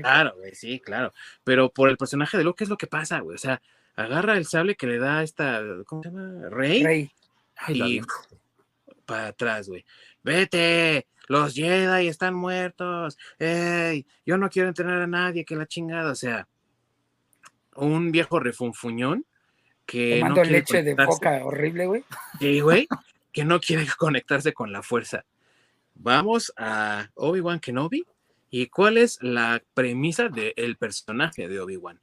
Speaker 1: claro, güey, sí, claro. Pero por el personaje de Luke, ¿qué es lo que pasa, güey? O sea, agarra el sable que le da esta, ¿cómo se llama? Rey. Rey. y para atrás, güey. Vete, los Jedi están muertos. Ey, yo no quiero entrenar a nadie, que la chingada, o sea un viejo refunfuñón que.
Speaker 3: Tomando leche de boca horrible, güey.
Speaker 1: Sí, güey, *laughs* que no quiere conectarse con la fuerza. Vamos a Obi-Wan Kenobi. ¿Y cuál es la premisa del personaje de Obi-Wan?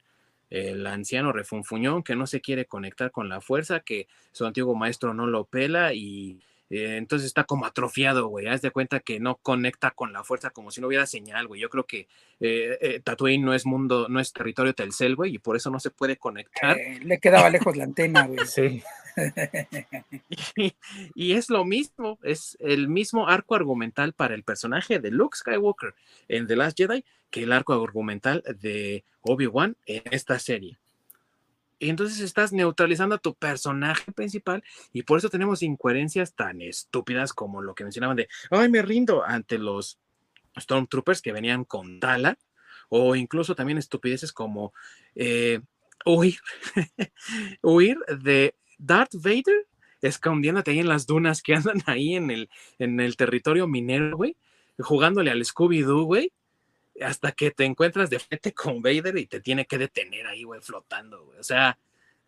Speaker 1: El anciano refunfuñón que no se quiere conectar con la fuerza, que su antiguo maestro no lo pela y eh, entonces está como atrofiado, güey. Haz de cuenta que no conecta con la fuerza como si no hubiera señal, güey. Yo creo que eh, eh, Tatooine no es mundo, no es territorio Telcel, güey, y por eso no se puede conectar.
Speaker 3: le quedaba *laughs* lejos la antena, güey.
Speaker 2: Sí. *laughs*
Speaker 1: y, es lo mismo, es el mismo arco argumental para el personaje de Luke Skywalker en The Last Jedi que el arco argumental de Obi-Wan en esta serie. Entonces estás neutralizando a tu personaje principal y por eso tenemos incoherencias tan estúpidas como lo que mencionaban de, ay, me rindo ante los Stormtroopers que venían con Tala, o incluso también estupideces como eh, huir, *laughs* huir de Darth Vader escondiéndote ahí en las dunas que andan ahí en el, en el territorio minero, güey, jugándole al Scooby-Doo, güey, hasta que te encuentras de frente con Vader y te tiene que detener ahí, güey, flotando, güey. O sea,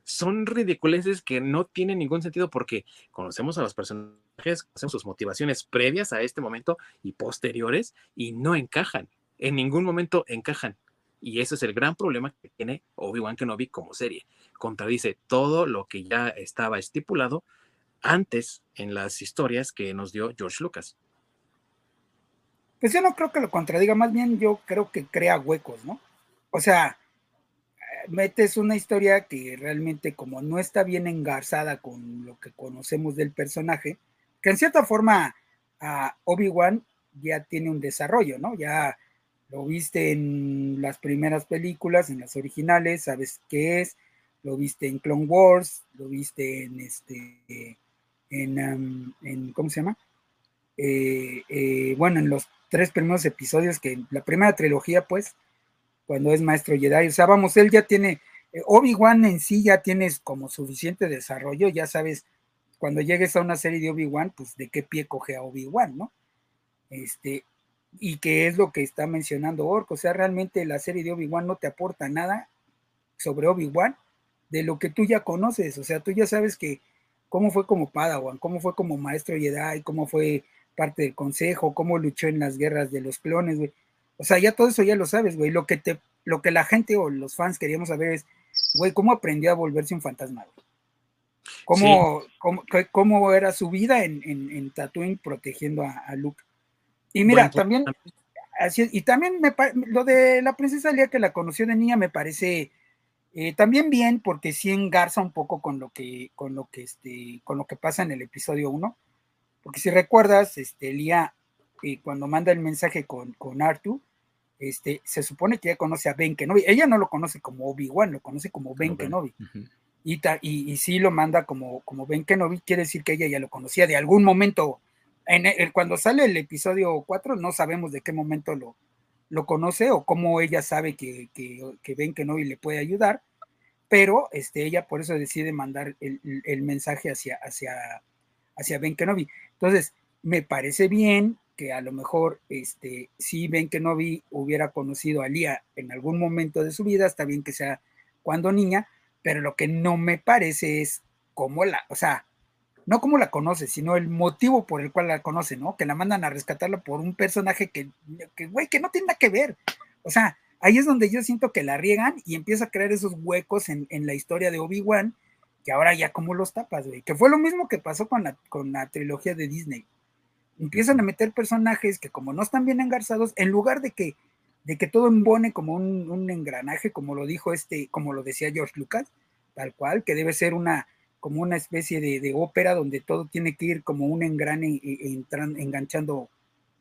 Speaker 1: son ridiculeces que no tienen ningún sentido porque conocemos a los personajes, conocemos sus motivaciones previas a este momento y posteriores y no encajan. En ningún momento encajan. Y ese es el gran problema que tiene Obi-Wan Kenobi como serie. Contradice todo lo que ya estaba estipulado antes en las historias que nos dio George Lucas.
Speaker 3: Pues yo no creo que lo contradiga, más bien yo creo que crea huecos, ¿no? O sea, metes una historia que realmente como no está bien engarzada con lo que conocemos del personaje, que en cierta forma a Obi-Wan ya tiene un desarrollo, ¿no? Ya lo viste en las primeras películas, en las originales, sabes qué es, lo viste en Clone Wars, lo viste en este, en, en ¿cómo se llama? Eh, eh, bueno, en los tres primeros episodios, que la primera trilogía, pues, cuando es Maestro Jedi, o sea, vamos, él ya tiene, eh, Obi-Wan en sí ya tienes como suficiente desarrollo, ya sabes, cuando llegues a una serie de Obi-Wan, pues de qué pie coge a Obi-Wan, ¿no? Este, y que es lo que está mencionando Orco, o sea, realmente la serie de Obi-Wan no te aporta nada sobre Obi-Wan de lo que tú ya conoces, o sea, tú ya sabes que cómo fue como Padawan, cómo fue como maestro Jedi, cómo fue parte del consejo, cómo luchó en las guerras de los clones, güey. O sea, ya todo eso ya lo sabes, güey. Lo que te, lo que la gente o los fans queríamos saber es, güey, ¿cómo aprendió a volverse un fantasma? ¿Cómo, cómo, era su vida en, en, Tatooine protegiendo a, Luke? Y mira, también, así y también me, lo de la princesa Lía que la conoció de niña me parece eh, también bien, porque sí engarza un poco con lo que, con lo que, este, con lo que pasa en el episodio 1 porque si recuerdas, este, Lía, eh, cuando manda el mensaje con, con Artu, este, se supone que ella conoce a Ben Kenobi. Ella no lo conoce como Obi-Wan, lo conoce como Ben Kenobi. y, y, sí lo manda como, como Ben Kenobi, quiere decir que ella ya lo conocía de algún momento. En el, cuando sale el episodio 4, no sabemos de qué momento lo, lo conoce o cómo ella sabe que, que, que Ben Kenobi le puede ayudar, pero este, ella por eso decide mandar el, el mensaje hacia, hacia, hacia Ben Kenobi. Entonces, me parece bien que a lo mejor este, si Ben Kenobi hubiera conocido a Lía en algún momento de su vida, está bien que sea cuando niña, pero lo que no me parece es cómo la, o sea, no cómo la conoce, sino el motivo por el cual la conoce, ¿no? Que la mandan a rescatarla por un personaje que, que güey, que no tiene nada que ver. O sea, ahí es donde yo siento que la riegan y empieza a crear esos huecos en, en la historia de Obi-Wan que ahora ya como los tapas, güey. Que fue lo mismo que pasó con la, con la trilogía de Disney. Empiezan a meter personajes que como no están bien engarzados, en lugar de que, de que todo embone como un, engranaje, como lo dijo este, como lo decía George Lucas, tal cual, que debe ser una, como una especie de, ópera donde todo tiene que ir como un engrane e, e, enganchando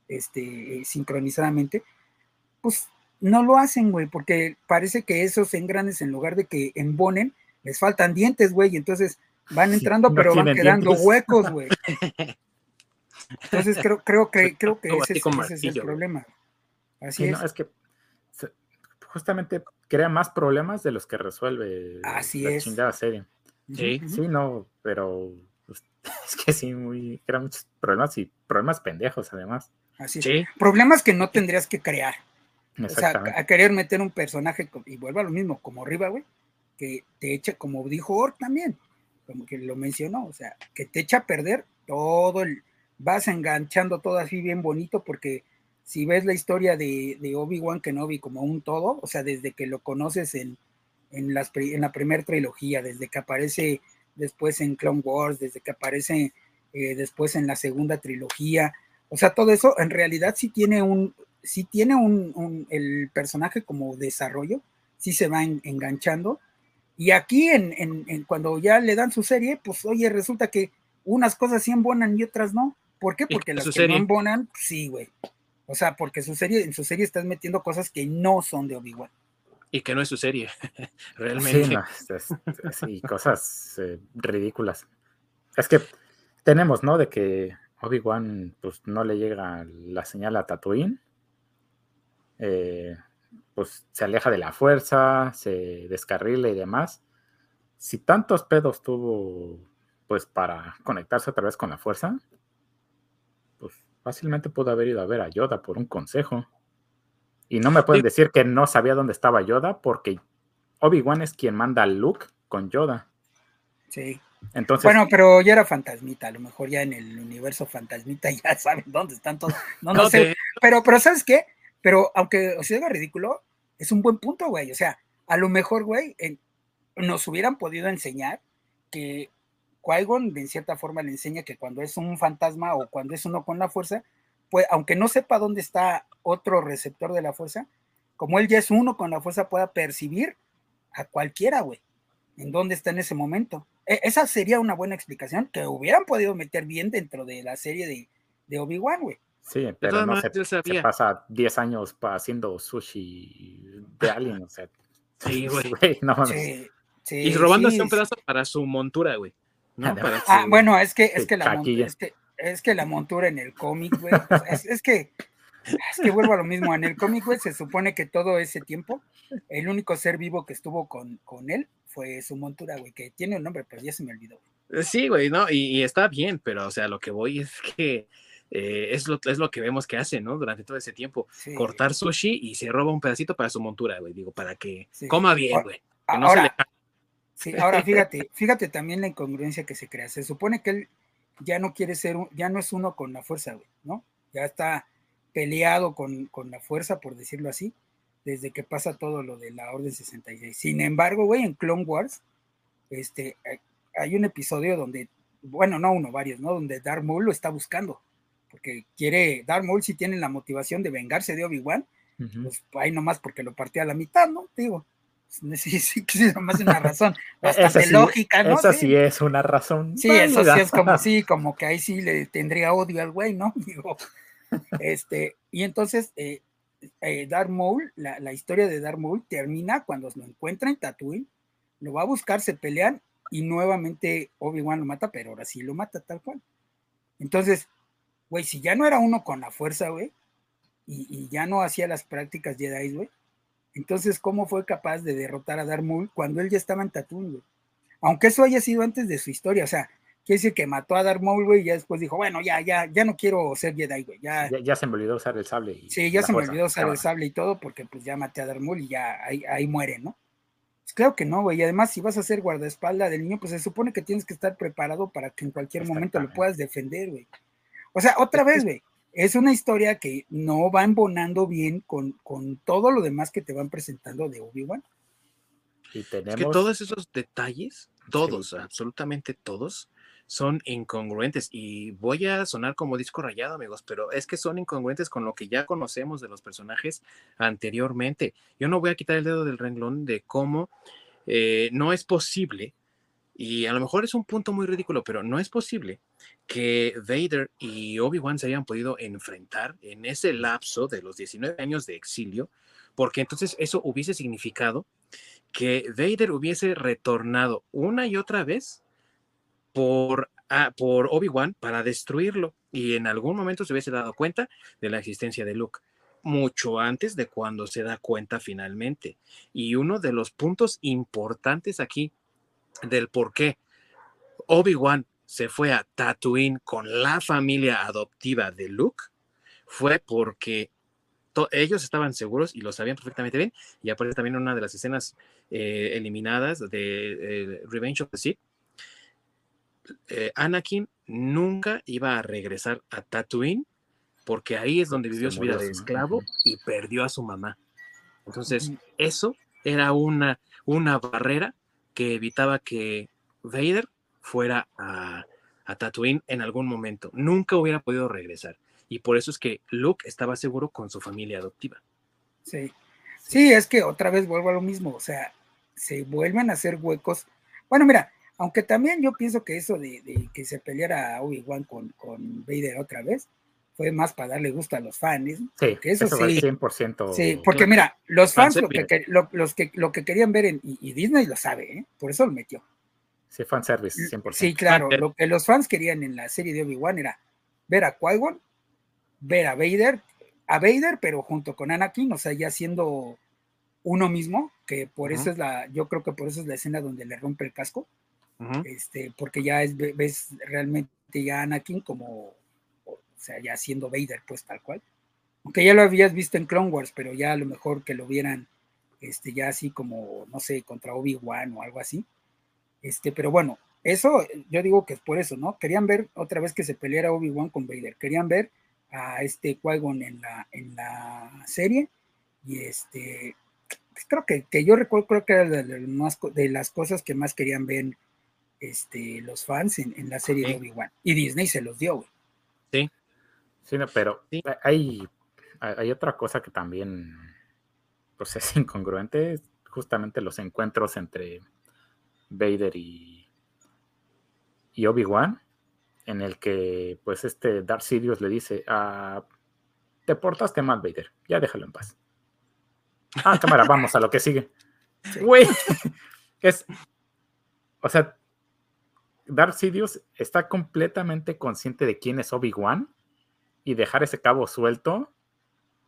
Speaker 3: este, eh, sincronizadamente, pues no lo hacen, güey, porque parece que esos engranes, en lugar de que embonen, les faltan dientes, güey, y entonces van entrando, pero van quedando huecos, *laughs* güey. Entonces creo, creo, creo, creo que ese, es, el problema. Así es.
Speaker 2: es que justamente crea más problemas de los que resuelve
Speaker 3: Así
Speaker 2: la
Speaker 3: es.
Speaker 2: chingada serie. Sí, sí, no, pero pues, *laughs* es que sí, muy, crea muchos problemas y problemas pendejos además.
Speaker 3: Así es. Problemas que no tendrías que crear. O sea, a querer meter un personaje y vuelva a lo mismo, como arriba, güey que te echa, como dijo Ork también, como que lo mencionó, o sea, que te echa a perder todo el, vas enganchando todo así bien bonito, porque si ves la historia de, de Obi-Wan Kenobi como un todo, o sea, desde que lo conoces en, en, las, en la primera trilogía, desde que aparece después en Clone Wars, desde que aparece eh, después en la segunda trilogía, o sea, todo eso en realidad sí tiene un, sí tiene un, el personaje como desarrollo, sí se va enganchando, y aquí, en, en, cuando ya le dan su serie, pues oye, resulta que unas cosas sí embonan y otras no. ¿Por qué? Porque las que no embonan, sí, güey. O sea, porque su serie, en su serie estás metiendo cosas que no son de Obi-Wan.
Speaker 1: Y que no es su serie, *laughs* realmente.
Speaker 2: Sí, cosas eh, ridículas. Es que tenemos, ¿no? De que Obi-Wan pues, no le llega la señal a Tatooine. Eh, pues se aleja de la fuerza, se descarrila y demás. Si tantos pedos tuvo, pues para conectarse otra vez con la fuerza, pues fácilmente pudo haber ido a ver a Yoda por un consejo. Y no me pueden decir que no sabía dónde estaba Yoda porque Obi-Wan es quien manda a Luke con Yoda.
Speaker 3: Sí. Entonces, bueno, pero ya era fantasmita, a lo mejor ya en el universo fantasmita *laughs* ya saben dónde están todos. No, no, sé. Pero, pero ¿sabes qué? Pero aunque os ridículo, es un buen punto, güey. O sea, a lo mejor, güey, nos hubieran podido enseñar que Qui-Gon en cierta forma le enseña que cuando es un fantasma o cuando es uno con la fuerza, pues aunque no sepa dónde está otro receptor de la fuerza, como él ya es uno con la fuerza, pueda percibir a cualquiera, güey, en dónde está en ese momento. E, esa sería una buena explicación que hubieran podido meter bien dentro de la serie de, de Obi-Wan, güey.
Speaker 2: Sí, pero no se, se, pasa 10 años haciendo sushi de alguien, o sea.
Speaker 1: Sí, *laughs* güey. no, sí, sí, y robándose un pedazo para su montura, güey.
Speaker 3: ah, bueno, es que, es que, la montura, es, que, es que la montura en el cómic, güey, es, es, que es que vuelvo a lo mismo, en el cómic, güey, se supone que todo ese tiempo, el único ser vivo que estuvo con, con él fue su montura, güey, que tiene un nombre, pero ya se me olvidó.
Speaker 1: Sí, güey, no, y, está bien, pero, o sea, lo que voy es que eh, es, lo, es lo que vemos que hace, ¿no? Durante todo ese tiempo, cortar sushi y se roba un pedacito para su montura, güey, digo, para que coma bien, güey.
Speaker 3: ahora, Sí, ahora fíjate, fíjate también la incongruencia que se crea. Se supone que él ya no quiere ser, ya no es uno con la fuerza, güey, ¿no? Ya está peleado con, con la fuerza, por decirlo así, desde que pasa todo lo de la Orden 66. Sin embargo, güey, en Clone Wars, este, hay un episodio donde, bueno, no uno, varios, ¿no? Donde Darth Maul lo está buscando, porque quiere, Darth Maul si tiene la motivación de vengarse de Obi-Wan, pues ahí nomás porque lo partía a la mitad, ¿no? Digo, pues, *laughs* sí, sí, sí, nomás una razón *laughs* bastante lógica, ¿no?
Speaker 2: Esa sí es una razón.
Speaker 3: Sí, eso sí es como, *laughs* sí, como que ahí sí le tendría odio al güey, ¿no? Digo, este, y entonces, eh, eh, Darth Maul, la, la, historia de Darth Maul termina cuando lo encuentra en Tatooine, lo va a buscar, se pelean y nuevamente Obi-Wan lo mata, pero ahora sí lo mata tal cual. Entonces, güey, si ya no era uno con la fuerza, güey, y, ya no hacía las prácticas Jedi, güey, entonces, ¿cómo fue capaz de derrotar a Darth Maul cuando él ya estaba en Tatooine, güey? Aunque eso haya sido antes de su historia, o sea, quiere decir que mató a Darth Maul, güey, y ya después dijo, bueno, ya, ya, ya no quiero ser Jedi, güey. Ya,
Speaker 2: ya, se me olvidó usar el sable.
Speaker 3: sí, ya se me olvidó usar el sable y todo, porque pues ya maté a Darth Maul y ya ahí, ahí muere, ¿no? Pues claro que no, güey. Y además, si vas a ser guardaespaldas del niño, pues se supone que tienes que estar preparado para que en cualquier momento lo puedas defender, güey. O sea, otra vez, *laughs* güey, es una historia que no va embonando bien con, con todo lo demás que te van presentando de Obi-Wan.
Speaker 1: Y tenemos... que todos esos detalles, todos, absolutamente todos, son incongruentes y voy a sonar como disco rayado, amigos, pero es que son incongruentes con lo que ya conocemos de los personajes anteriormente. Yo no voy a quitar el dedo del renglón de cómo eh, no es posible, y a lo mejor es un punto muy ridículo, pero no es posible que Vader y Obi-Wan se hayan podido enfrentar en ese lapso de los 19 años de exilio, porque entonces eso hubiese significado que Vader hubiese retornado una y otra vez por, ah, por Obi-Wan para destruirlo y en algún momento se hubiese dado cuenta de la existencia de Luke mucho antes de cuando se da cuenta finalmente. Y uno de los puntos importantes aquí del por qué Obi-Wan se fue a Tatooine con la familia adoptiva de Luke fue porque ellos estaban seguros y lo sabían perfectamente bien. Y aparece también una de las escenas eh, eliminadas de eh, Revenge of the Sith, eh, Anakin nunca iba a regresar a Tatooine porque ahí es donde vivió su vida de esclavo y perdió a su mamá. Entonces, eso era una, una barrera que evitaba que Vader fuera a, a Tatooine en algún momento. Nunca hubiera podido regresar. Y por eso es que Luke estaba seguro con su familia adoptiva.
Speaker 3: Sí. Sí, es que otra vez vuelvo a lo mismo. O sea, se vuelven a hacer huecos. Bueno, mira, aunque también yo pienso que eso de, que se peleara Obi-Wan con, con, Vader otra vez fue más para darle gusto a los fans.
Speaker 2: Sí, eso, sí. 100%.
Speaker 3: Sí, porque mira, los fans lo que, los que, lo que querían ver, en, y, Disney lo sabe, ¿eh? por eso lo metió.
Speaker 2: Sí, fanservice, 100%.
Speaker 3: Sí, claro, lo que los fans querían en la serie de Obi-Wan era ver a Qui-Gon, ver a Vader, a Vader, pero junto con Anakin, o sea, ya siendo uno mismo, que por eso es la, yo creo que por eso es la escena donde le rompe el casco este, porque ya es, ves realmente ya Anakin como, o sea, ya siendo Vader, pues tal cual. Aunque ya lo habías visto en Clone Wars, pero ya a lo mejor que lo vieran este, ya así como, no sé, contra Obi-Wan o algo así. Este, pero bueno, eso yo digo que es por eso, ¿no? Querían ver otra vez que se peleara Obi-Wan con Vader, querían ver a este Qui-Gon en la, en la serie y este, pues creo que, que, yo recuerdo, creo que era de, de, las cosas que más querían ver este, los fans en, la serie de Obi-Wan. Y Disney se los dio, güey.
Speaker 1: Sí.
Speaker 2: Sí, pero Hay, hay otra cosa que también pues, *laughs* es incongruente, justamente los encuentros entre Vader y, y Obi-Wan. en el que pues este Darth Sidious le dice, ah, te portaste mal, Vader, ya déjalo en paz. Ah, cámara, vamos a lo que sigue. Güey, *laughs* es, o sea, Darth Sidious está completamente consciente de quién es Obi-Wan y dejar ese cabo suelto,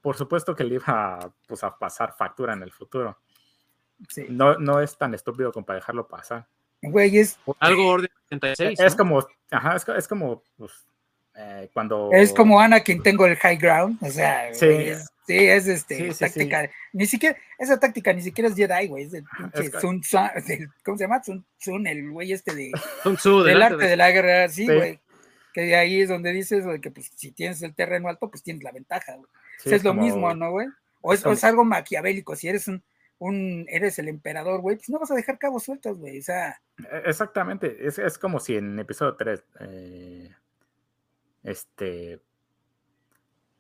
Speaker 2: por supuesto que le iba pues, a pasar factura en el futuro. No, no es tan estúpido como para dejarlo pasar.
Speaker 3: Güey, es.
Speaker 1: Algo orden 86.
Speaker 2: Es como, ajá, es, como, pues, eh, cuando.
Speaker 3: Es como Anakin, tengo el high ground, o sea, sí, es, sí, es este, táctica. Ni siquiera, esa táctica ni siquiera es Jedi, güey, es el pinche Sun, ¿cómo se llama? Sun, Sun el güey este de.
Speaker 1: Sun Tzu,
Speaker 3: del arte de... la guerra, sí, güey. Que de ahí es donde dices que pues, si tienes el terreno alto, pues tienes la ventaja, güey. es, lo mismo, ¿no, güey? O es, o es algo maquiavélico, si eres un un, eres el emperador, güey, pues no vas a dejar cabos sueltos, güey. O sea.
Speaker 2: E, exactamente. Es, es como si en episodio 3, eh, este,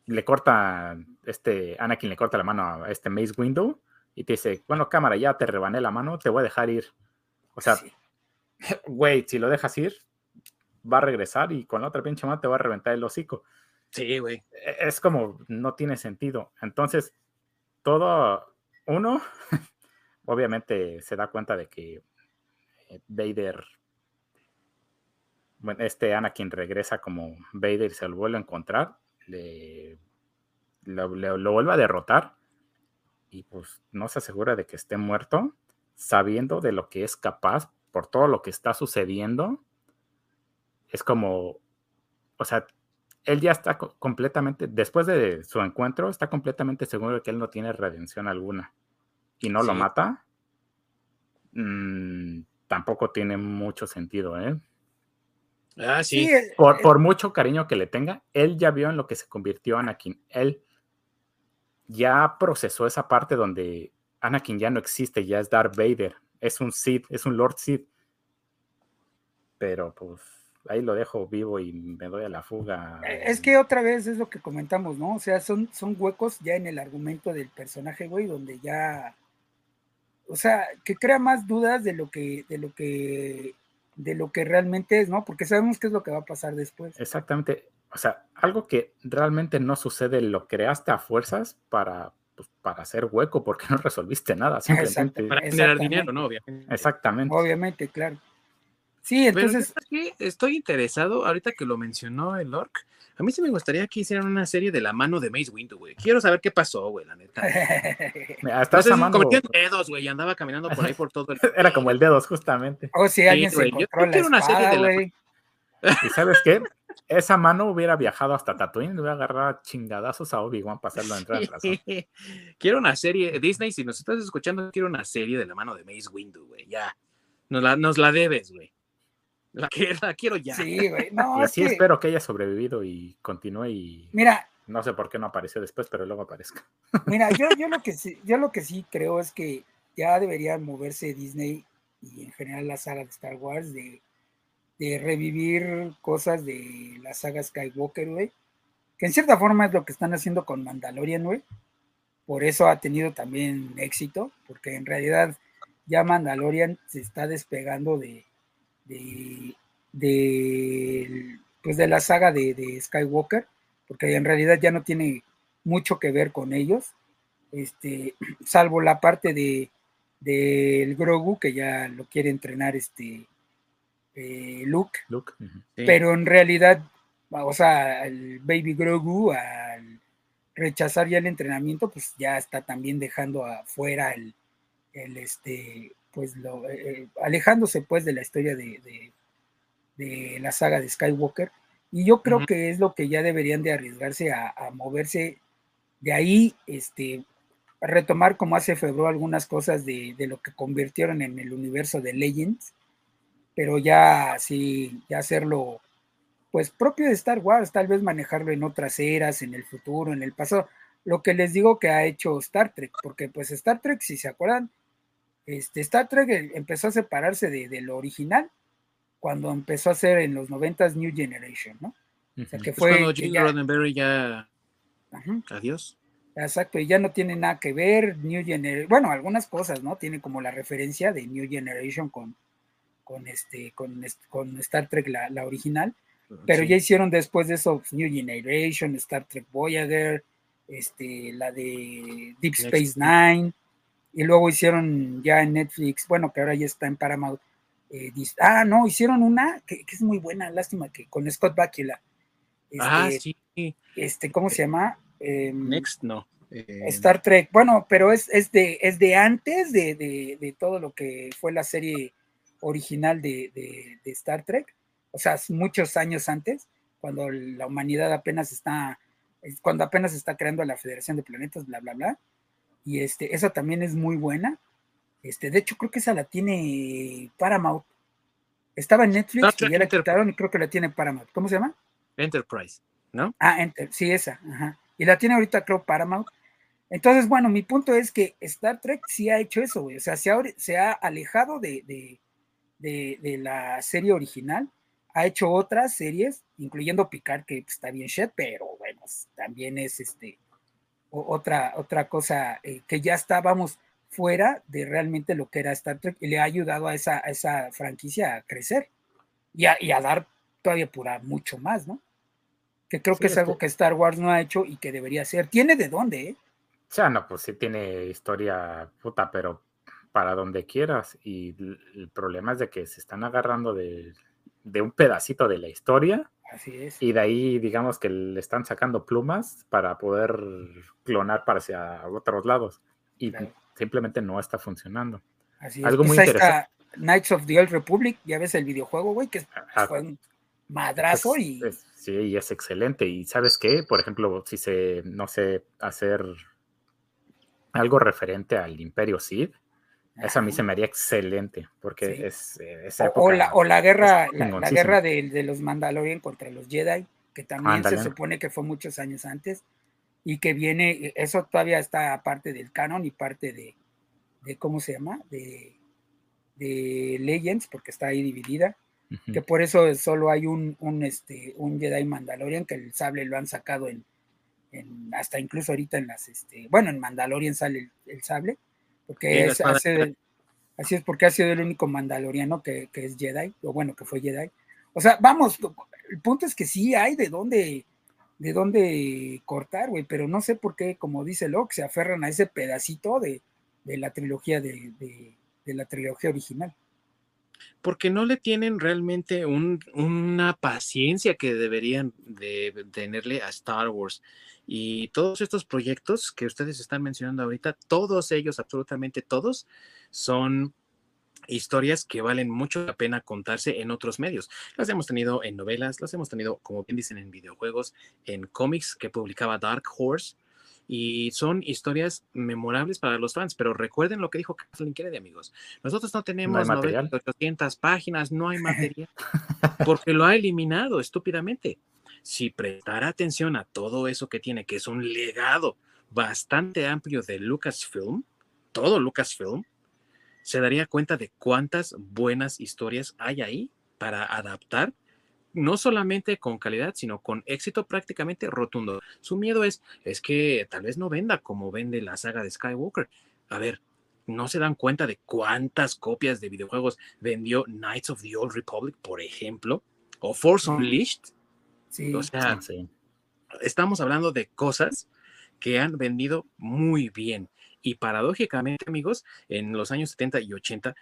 Speaker 2: le corta, este, Anakin le corta la mano a este Mace Window y te dice, bueno, cámara, ya te rebané la mano, te voy a dejar ir. O sea, güey, si lo dejas ir, va a regresar y con la otra pinche mano te va a reventar el hocico.
Speaker 1: Sí, güey.
Speaker 2: E, es como, no tiene sentido. Entonces, todo, uno, *laughs* obviamente se da cuenta de que eh, Vader, bueno, este Anakin regresa como Vader y se lo vuelve a encontrar, le, lo, vuelve a derrotar y pues no se asegura de que esté muerto, sabiendo de lo que es capaz por todo lo que está sucediendo. Es como, o sea, él ya está completamente, después de su encuentro, está completamente seguro de que él no tiene redención alguna y no lo mata, mm, tampoco tiene mucho sentido, ¿eh?
Speaker 1: Ah, sí.
Speaker 2: Por, por, mucho cariño que le tenga, él ya vio en lo que se convirtió Anakin. Él ya procesó esa parte donde Anakin ya no existe, ya es Darth Vader, es un Sith, es un Lord Sith. Pero pues ahí lo dejo vivo y me doy a la fuga.
Speaker 3: Eh, es que otra vez es lo que comentamos, ¿no? O sea, son, son huecos ya en el argumento del personaje, güey, donde ya. O sea, que crea más dudas de lo que, de lo que, de lo que realmente es, ¿no? Porque sabemos qué es lo que va a pasar después.
Speaker 2: Exactamente. O sea, algo que realmente no sucede, lo creaste a fuerzas para, pues, para hacer hueco, porque *laughs* no resolviste nada, simplemente.
Speaker 1: Para generar dinero, ¿no? Obviamente.
Speaker 2: Exactamente.
Speaker 3: Obviamente, claro. Sí, entonces.
Speaker 1: estoy interesado, ahorita que lo mencionó el Orc. A mí sí me gustaría que hicieran una serie de la mano de Mace Windu, güey. Quiero saber qué pasó, güey, la neta.
Speaker 2: Hasta esa mano.
Speaker 1: dedos, güey, y andaba caminando por ahí por todo el. *laughs*
Speaker 2: Era como el dedos, justamente.
Speaker 3: Oh, sí, alguien se yo, quiero una serie de la.
Speaker 2: ¿Y sabes qué? Esa mano hubiera viajado hasta Tatooine, le hubiera agarrado chingadazos a Obi-Wan para hacerlo entrar en razón. *laughs*
Speaker 1: quiero una serie, Disney, si nos estás escuchando, quiero una serie de la mano de Mace Windu, güey, ya. Nos la, nos la debes, güey. La, quiero ya.
Speaker 3: Sí, güey. No,
Speaker 2: y así espero que haya sobrevivido y continúe y.
Speaker 3: Mira.
Speaker 2: No sé por qué no apareció después, pero luego aparezca. *laughs*
Speaker 3: Mira, yo, yo, lo que *laughs* sí, yo lo que sí creo es que ya debería moverse Disney y en general la saga de Star Wars de, de revivir cosas de la saga Skywalker, güey. Que en cierta forma es lo que están haciendo con Mandalorian, güey. Por eso ha tenido también éxito, porque en realidad ya Mandalorian se está despegando de, de, de, pues de la saga de, Skywalker, porque en realidad ya no tiene mucho que ver con ellos, este, *clears throat* salvo la parte de del Grogu que ya lo quiere entrenar este eh, Luke, pero en realidad, o sea, el Baby Grogu al rechazar ya el entrenamiento, pues ya está también dejando afuera el, el este pues lo, eh, alejándose pues de la historia de, de, la saga de Skywalker. Y yo creo que es lo que ya deberían de arriesgarse a, moverse de ahí, este, retomar como hace Febro algunas cosas de, lo que convirtieron en el universo de Legends, pero ya sí, ya hacerlo pues propio de Star Wars, tal vez manejarlo en otras eras, en el futuro, en el pasado. Lo que les digo que ha hecho Star Trek, porque pues Star Trek, si se acuerdan, este, Star Trek eh, empezó a separarse de, lo original cuando empezó a ser en los 90 New Generation, ¿no?
Speaker 1: O sea, que fue. cuando Gene Roddenberry ya. Adiós.
Speaker 3: Exacto, y ya no tiene nada que ver New Generation. Bueno, algunas cosas, ¿no? Tiene como la referencia de New Generation con, con, este, con, con Star Trek, la, la original. Pero ya hicieron después de eso pues, New Generation, Star Trek Voyager, este, la de Deep Space Nine, y luego hicieron ya en Netflix, bueno, que ahora ya está en Paramount. Eh, ah, no, hicieron una que, es muy buena, lástima que con Scott Bakula.
Speaker 1: ah, este,
Speaker 3: sí. Este, ¿cómo se llama?
Speaker 1: Em, Next, no.
Speaker 3: Eh, Star Trek, bueno, pero es, es, de, es de antes de, de, todo lo que fue la serie original de, de, Star Trek, o sea, muchos años antes, cuando la humanidad apenas está, cuando apenas está creando la Federación de Planetas, bla, bla, bla. Y este, esa también es muy buena. Este, de hecho, creo que esa la tiene Paramount. Estaba en Netflix y ya la quitaron y creo que la tiene Paramount. ¿Cómo se llama?
Speaker 1: Enterprise, ¿no?
Speaker 3: Ah, Enter, sí, esa, ajá. Y la tiene ahorita, creo, Paramount. Entonces, bueno, mi punto es que Star Trek sí ha hecho eso, güey. O sea, se ha, se ha alejado de, de, la serie original, ha hecho otras series, incluyendo Picard, que está bien shit, pero bueno, también es este otra, otra cosa eh, que ya estábamos fuera de realmente lo que era Star Trek y le ha ayudado a esa, esa franquicia a crecer y a, y a dar todavía pura mucho más, ¿no? Que creo que es algo que Star Wars no ha hecho y que debería ser. Tiene de dónde, ¿eh?
Speaker 2: O sea, no, pues sí tiene historia puta, pero para donde quieras. Y el problema es de que se están agarrando de, un pedacito de la historia.
Speaker 3: Así es.
Speaker 2: Y de ahí, digamos que le están sacando plumas para poder clonar para hacia otros lados. Y simplemente no está funcionando.
Speaker 3: Así Algo muy interesante. Knights of the Old Republic, ya ves el videojuego, güey, que ah, fue un madrazo y.
Speaker 2: sí, y es excelente. Y sabes qué, por ejemplo, si se, no sé, hacer algo referente al Imperio Sith, eso a mí se me haría excelente, porque es
Speaker 3: eh, esa o, la, o, la, guerra, la, guerra de, los Mandalorian contra los Jedi, que también se supone que fue muchos años antes, y que viene, eso todavía está parte del canon y parte de, de ¿cómo se llama? De, de Legends, porque está ahí dividida, que por eso solo hay un, un, este, un Jedi Mandalorian, que el sable lo han sacado en, hasta incluso ahorita en las, este, bueno, en Mandalorian sale el, sable, porque es, así es porque ha sido el único mandaloriano que, que, es Jedi, o bueno, que fue Jedi. O sea, vamos, el punto es que sí hay de dónde, de dónde cortar, güey, pero no sé por qué, como dice Locke, se aferran a ese pedacito de, de la trilogía de, de, la trilogía original
Speaker 1: porque no le tienen realmente un, una paciencia que deberían de tenerle a Star Wars. Y todos estos proyectos que ustedes están mencionando ahorita, todos ellos, absolutamente todos, son historias que valen mucho la pena contarse en otros medios. Las hemos tenido en novelas, las hemos tenido, como bien dicen, en videojuegos, en cómics que publicaba Dark Horse. Y son historias memorables para los fans, pero recuerden lo que dijo Kathleen Kennedy, amigos. Nosotros no tenemos no 800 páginas, no hay *laughs* material, porque lo ha eliminado estúpidamente si prestara atención a todo eso que tiene, que es un legado bastante amplio de Lucasfilm, todo Lucasfilm, se daría cuenta de cuántas buenas historias hay ahí para adaptar, no solamente con calidad, sino con éxito prácticamente rotundo. Su miedo es, es que tal vez no venda como vende la saga de Skywalker. A ver, no se dan cuenta de cuántas copias de videojuegos vendió Knights of the Old Republic, por ejemplo, o Force Unleashed. O sea, estamos hablando de cosas que han vendido muy bien. Y paradójicamente, amigos, en los años 70 y 80,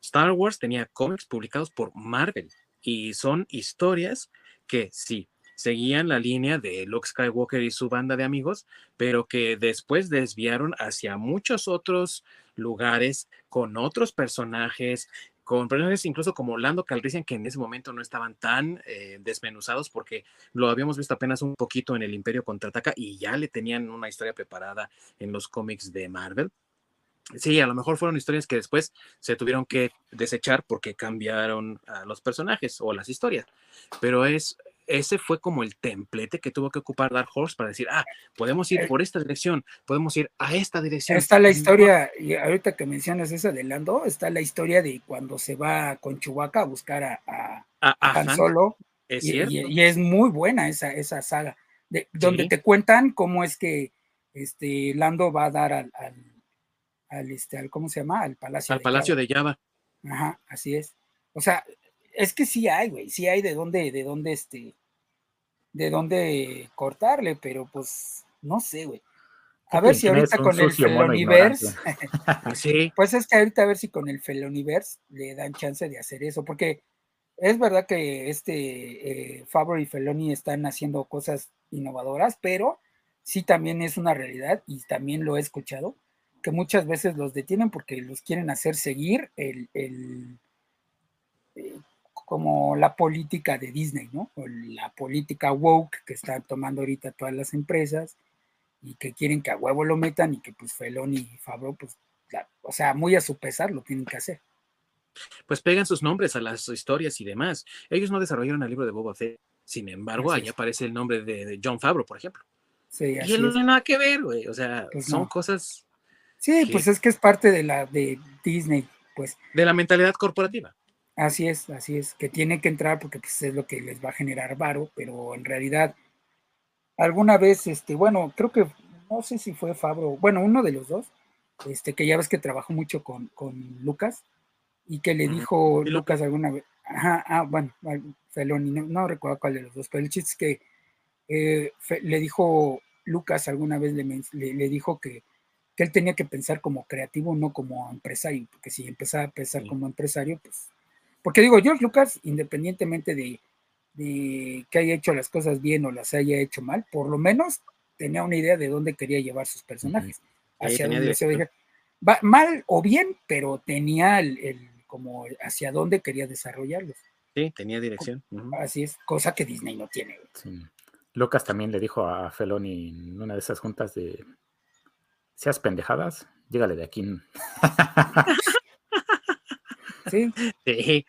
Speaker 1: Star Wars tenía cómics publicados por Marvel. Y son historias que sí, seguían la línea de Luke Skywalker y su banda de amigos, pero que después desviaron hacia muchos otros lugares con otros personajes, con personajes incluso como Lando Calrissian, que en ese momento no estaban tan eh, desmenuzados porque lo habíamos visto apenas un poquito en el Imperio Contraataca y ya le tenían una historia preparada en los cómics de Marvel. Sí, a lo mejor fueron historias que después se tuvieron que desechar porque cambiaron a los personajes o las historias, pero es ese fue como el templete que tuvo que ocupar Dark Horse para decir, ah, podemos ir eh por esta dirección, podemos ir a esta dirección.
Speaker 3: Está la historia, y ahorita que mencionas esa de Lando, está la historia de cuando se va con Chewbacca a buscar a, a, Han Solo. Es y, y, es muy buena esa, esa saga, de, donde te cuentan cómo es que este, Lando va a dar al, al, este, al ¿cómo se llama? Al Palacio
Speaker 1: al Palacio de Java.
Speaker 3: Ajá, así es. O sea, es que sí hay, güey, sí hay de dónde, de dónde, este, de dónde cortarle, pero pues, no sé, güey. A ver si ahorita con el Feloniverse, *laughs* *laughs* sí. pues es que ahorita a ver si con el Feloniverse le dan chance de hacer eso, porque es verdad que este eh, y Feloni están haciendo cosas innovadoras, pero sí también es una realidad y también lo he escuchado, que muchas veces los detienen porque los quieren hacer seguir el, el eh, como la política de Disney, ¿no? O la política woke que están tomando ahorita todas las empresas y que quieren que a huevo lo metan y que pues Feloni y Fabro, pues, o sea, muy a su pesar lo tienen que hacer.
Speaker 1: Pues pegan sus nombres a las historias y demás. Ellos no desarrollaron el libro de Boba Fett, sin embargo, ahí aparece el nombre de, John Favreau, por ejemplo. Sí, y él no tiene nada que ver, güey. O sea, pues son cosas.
Speaker 3: Sí, pues es que es parte de la de Disney, pues.
Speaker 1: De la mentalidad corporativa.
Speaker 3: Así es, así es, que tiene que entrar porque pues, es lo que les va a generar varo, pero en realidad, alguna vez, este, bueno, creo que, no sé si fue Fabro, bueno, uno de los dos, este, que ya ves que trabajó mucho con, Lucas, y que le dijo Lucas alguna vez, ajá, ah, bueno, Feloni, no, recuerdo cuál de los dos, pero el chiste es que eh, le dijo Lucas alguna vez, le, le, dijo que, que, él tenía que pensar como creativo, no como empresario, porque si empezaba a pensar como empresario, pues porque digo, George Lucas, independientemente de, que haya hecho las cosas bien o las haya hecho mal, por lo menos tenía una idea de dónde quería llevar sus personajes. Hacia dónde se va, mal o bien, pero tenía el, como hacia dónde quería desarrollarlos.
Speaker 1: Sí, tenía dirección.
Speaker 3: Así es, cosa que Disney no tiene.
Speaker 2: Lucas también le dijo a Feloni en una de esas juntas de seas pendejadas, llégale de aquí. *laughs* *laughs*
Speaker 1: Sí.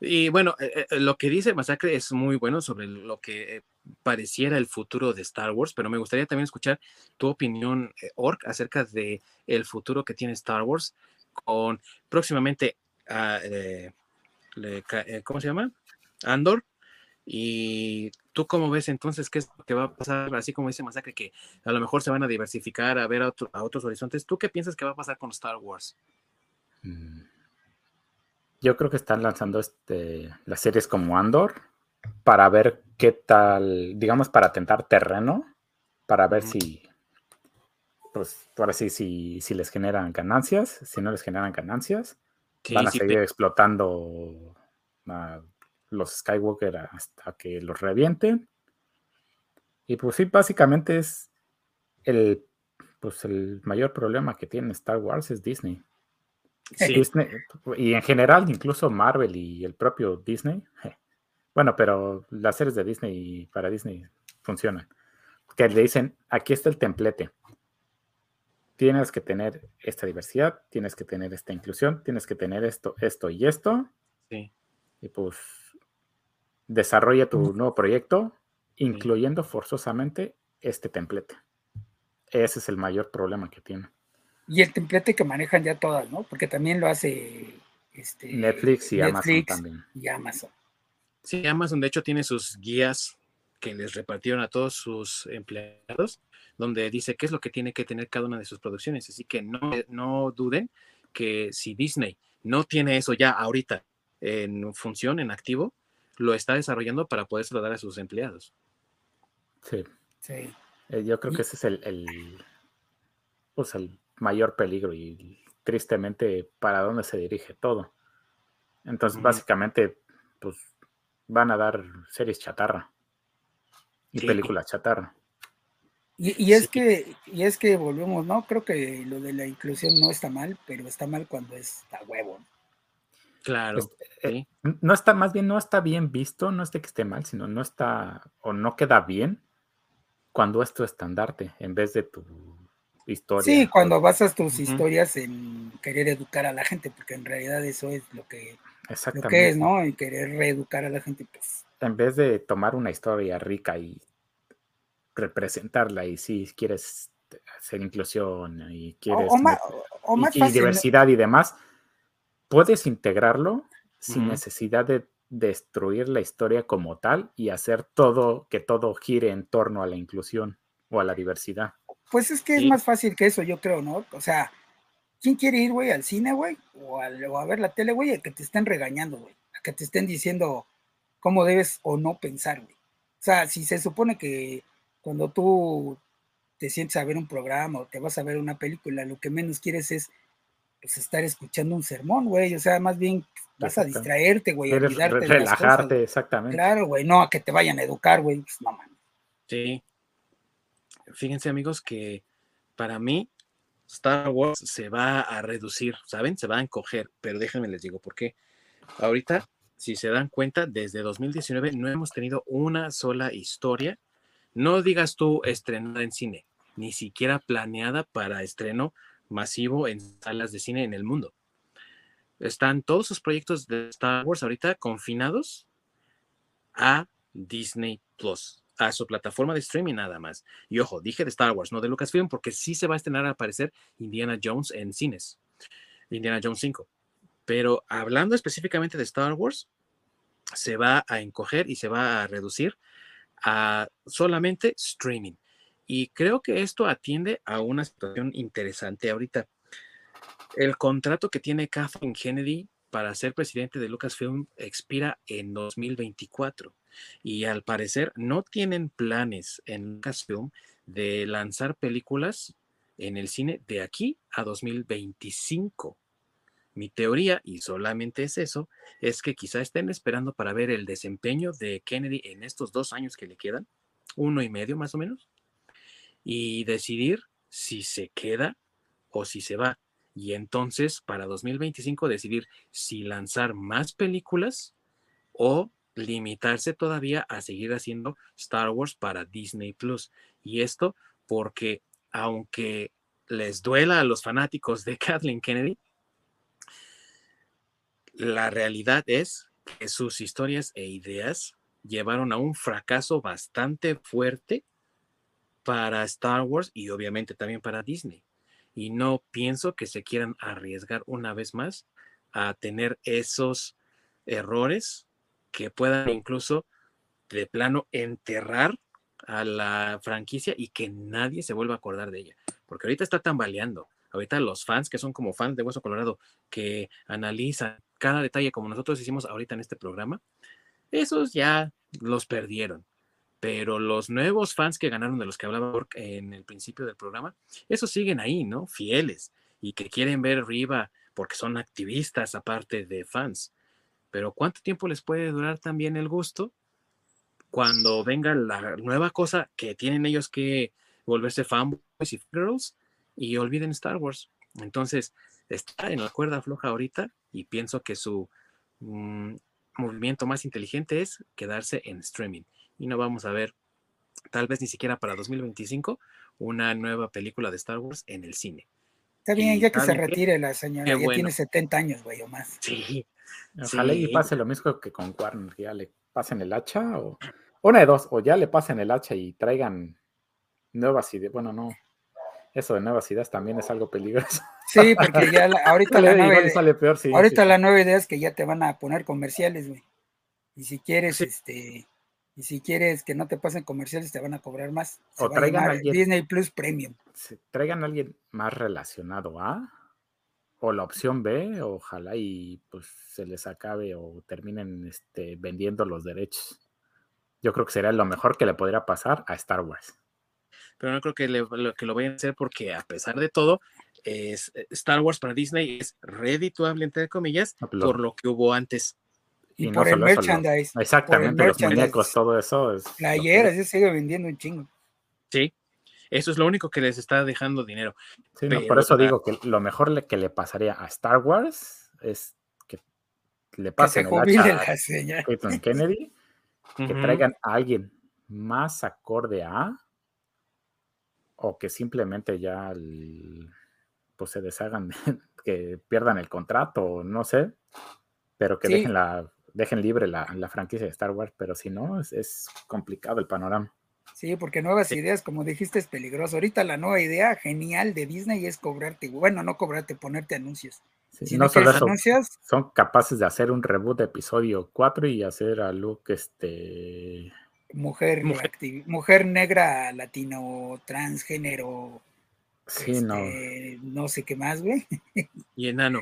Speaker 1: Y bueno, eh, eh, lo que dice Masacre es muy bueno sobre lo que pareciera el futuro de Star Wars, pero me gustaría también escuchar tu opinión, eh, Ork, acerca de el futuro que tiene Star Wars con próximamente, ah, ¿cómo se llama? Andor. Y tú cómo ves entonces qué es lo que va a pasar, así como dice Masacre, que a lo mejor se van a diversificar, a ver a, otros horizontes. ¿Tú qué piensas que va a pasar con Star Wars?
Speaker 2: Mm. Yo creo que están lanzando este, las series como Andor para ver qué tal, digamos, para tentar terreno, para ver si, pues, ahora sí, si, si les generan ganancias, si no les generan ganancias, van a seguir explotando a los Skywalker hasta que los revienten. Y pues sí, básicamente es el, pues el mayor problema que tiene Star Wars es Disney. Y en general, incluso Marvel y el propio Disney. Bueno, pero las series de Disney para Disney funcionan. Que le dicen, aquí está el templete. Tienes que tener esta diversidad, tienes que tener esta inclusión, tienes que tener esto, esto y esto. Sí. Y pues desarrolla tu nuevo proyecto, incluyendo forzosamente este templete. Ese es el mayor problema que tiene.
Speaker 3: Y el templete que manejan ya todas, ¿no? Porque también lo hace este,
Speaker 2: Netflix y Amazon también.
Speaker 3: Y Amazon.
Speaker 1: Sí, Amazon de hecho tiene sus guías que les repartieron a todos sus empleados, donde dice qué es lo que tiene que tener cada una de sus producciones. Así que no, no duden que si Disney no tiene eso ya ahorita en función, en activo, lo está desarrollando para poder dar a sus empleados.
Speaker 2: Sí. sí. Eh, yo creo que ese es el, el, pues el mayor peligro y tristemente para dónde se dirige todo. Entonces, básicamente, pues van a dar series chatarra y películas chatarra.
Speaker 3: Y, es que, y es que volvemos, ¿no? Creo que lo de la inclusión no está mal, pero está mal cuando es a huevo.
Speaker 1: Claro.
Speaker 2: Eh, no está, más bien no está bien visto, no es de que esté mal, sino no está o no queda bien cuando es tu estandarte en vez de tu historia.
Speaker 3: Sí, cuando basas tus historias en querer educar a la gente, porque en realidad eso es lo que, lo que es, ¿no? Y querer reeducar a la gente, pues.
Speaker 2: En vez de tomar una historia rica y representarla, y si quieres hacer inclusión y quieres y, diversidad y demás, puedes integrarlo sin necesidad de destruir la historia como tal y hacer todo que todo gire en torno a la inclusión o a la diversidad.
Speaker 3: Pues es que es más fácil que eso, yo creo, ¿no? O sea, ¿quién quiere ir, güey, al cine, güey? O, a ver la tele, güey, que te estén regañando, güey. a que te estén diciendo cómo debes o no pensar, güey. O sea, si se supone que cuando tú te sientes a ver un programa o te vas a ver una película, lo que menos quieres es pues, estar escuchando un sermón, güey. O sea, más bien vas a distraerte, güey, a
Speaker 2: olvidarte relajarte, exactamente.
Speaker 3: Claro, güey, no a que te vayan a educar, güey, pues no
Speaker 1: Sí. Fíjense, amigos, que para mí Star Wars se va a reducir, ¿saben? Se va a encoger, pero déjenme les digo por qué. Ahorita, si se dan cuenta, desde 2019 no hemos tenido una sola historia, no digas tú estrenada en cine, ni siquiera planeada para estreno masivo en salas de cine en el mundo. Están todos sus proyectos de Star Wars ahorita confinados a Disney Plus, a su plataforma de streaming nada más. Y ojo, dije de Star Wars, no de Lucasfilm, porque sí se va a estrenar a aparecer Indiana Jones en cines, Indiana Jones 5. Pero hablando específicamente de Star Wars, se va a encoger y se va a reducir a solamente streaming. Y creo que esto atiende a una situación interesante ahorita. El contrato que tiene Kathleen Kennedy para ser presidente de Lucasfilm expira en 2024 y al parecer no tienen planes en Lucasfilm de lanzar películas en el cine de aquí a 2025. Mi teoría, y solamente es eso, es que quizá estén esperando para ver el desempeño de Kennedy en estos dos años que le quedan, uno y medio más o menos, y decidir si se queda o si se va. Y entonces para 2025 decidir si lanzar más películas o limitarse todavía a seguir haciendo Star Wars para Disney Plus. Y esto porque aunque les duela a los fanáticos de *laughs* Kathleen Kennedy, la realidad es que sus historias e ideas llevaron a un fracaso bastante fuerte para Star Wars y obviamente también para Disney. Y no pienso que se quieran arriesgar una vez más a tener esos errores que puedan incluso de plano enterrar a la franquicia y que nadie se vuelva a acordar de ella. Porque ahorita está tambaleando. Ahorita los fans que son como fans de Hueso Colorado, que analizan cada detalle como nosotros hicimos ahorita en este programa, esos ya los perdieron pero los nuevos fans que ganaron de los que hablaba en el principio del programa, esos siguen ahí, ¿no? Fieles y que quieren ver Riva porque son activistas aparte de fans. Pero ¿cuánto tiempo les puede durar también el gusto cuando venga la nueva cosa que tienen ellos que volverse fanboys y girls y olviden Star Wars? Entonces, está en la cuerda floja ahorita y pienso que su mm, movimiento más inteligente es quedarse en streaming y no vamos a ver, tal vez ni siquiera para 2025, una nueva película de Star Wars en el cine.
Speaker 3: Está bien, ya que se retire la señora, ya tiene 70 años, güey, o más.
Speaker 1: Sí.
Speaker 2: Ojalá y pase lo mismo que con Warner, ya le pasen el hacha o una de dos, o ya le pasen el hacha y traigan nuevas ideas. Bueno, no, eso de nuevas ideas también es algo peligroso.
Speaker 3: Sí, porque ya *laughs* ahorita, la nueva, sale peor, ahorita la nueva idea es que ya te van a poner comerciales, güey. Y si quieres, este, y si quieres que no te pasen comerciales, te van a cobrar más.
Speaker 2: o traigan a alguien,
Speaker 3: Disney Plus Premium.
Speaker 2: traigan a alguien más relacionado a, o la opción B, ojalá y pues se les acabe o terminen este, vendiendo los derechos. Yo creo que sería lo mejor que le podría pasar a Star Wars.
Speaker 1: Pero no creo que, lo, que lo vayan a hacer porque a pesar de todo, es, Star Wars para Disney es redituable, entre comillas, por lo que hubo antes.
Speaker 3: Y, por el merchandise.
Speaker 2: exactamente, los muñecos, todo eso. Es
Speaker 3: Playeras, se sigue vendiendo un chingo.
Speaker 1: Sí, eso es lo único que les está dejando dinero.
Speaker 2: Sí, por eso digo que lo mejor que le pasaría a Star Wars es que le pasen el hacha a *laughs* Kennedy, que traigan a alguien más acorde a, o que simplemente ya pues se deshagan, *laughs* que pierdan el contrato, no sé, pero que dejen la dejen libre la, franquicia de Star Wars, pero si no, es, complicado el panorama.
Speaker 3: Sí, porque nuevas ideas, como dijiste, es peligroso. Ahorita la nueva idea genial de Disney es cobrarte, bueno, no cobrarte, ponerte anuncios.
Speaker 2: si no solo anuncios, son capaces de hacer un reboot de episodio 4 y hacer a Luke este
Speaker 3: mujer mujer, negra, latino, transgénero.
Speaker 2: Sí, no.
Speaker 3: Este, no sé qué más, güey.
Speaker 1: Y enano.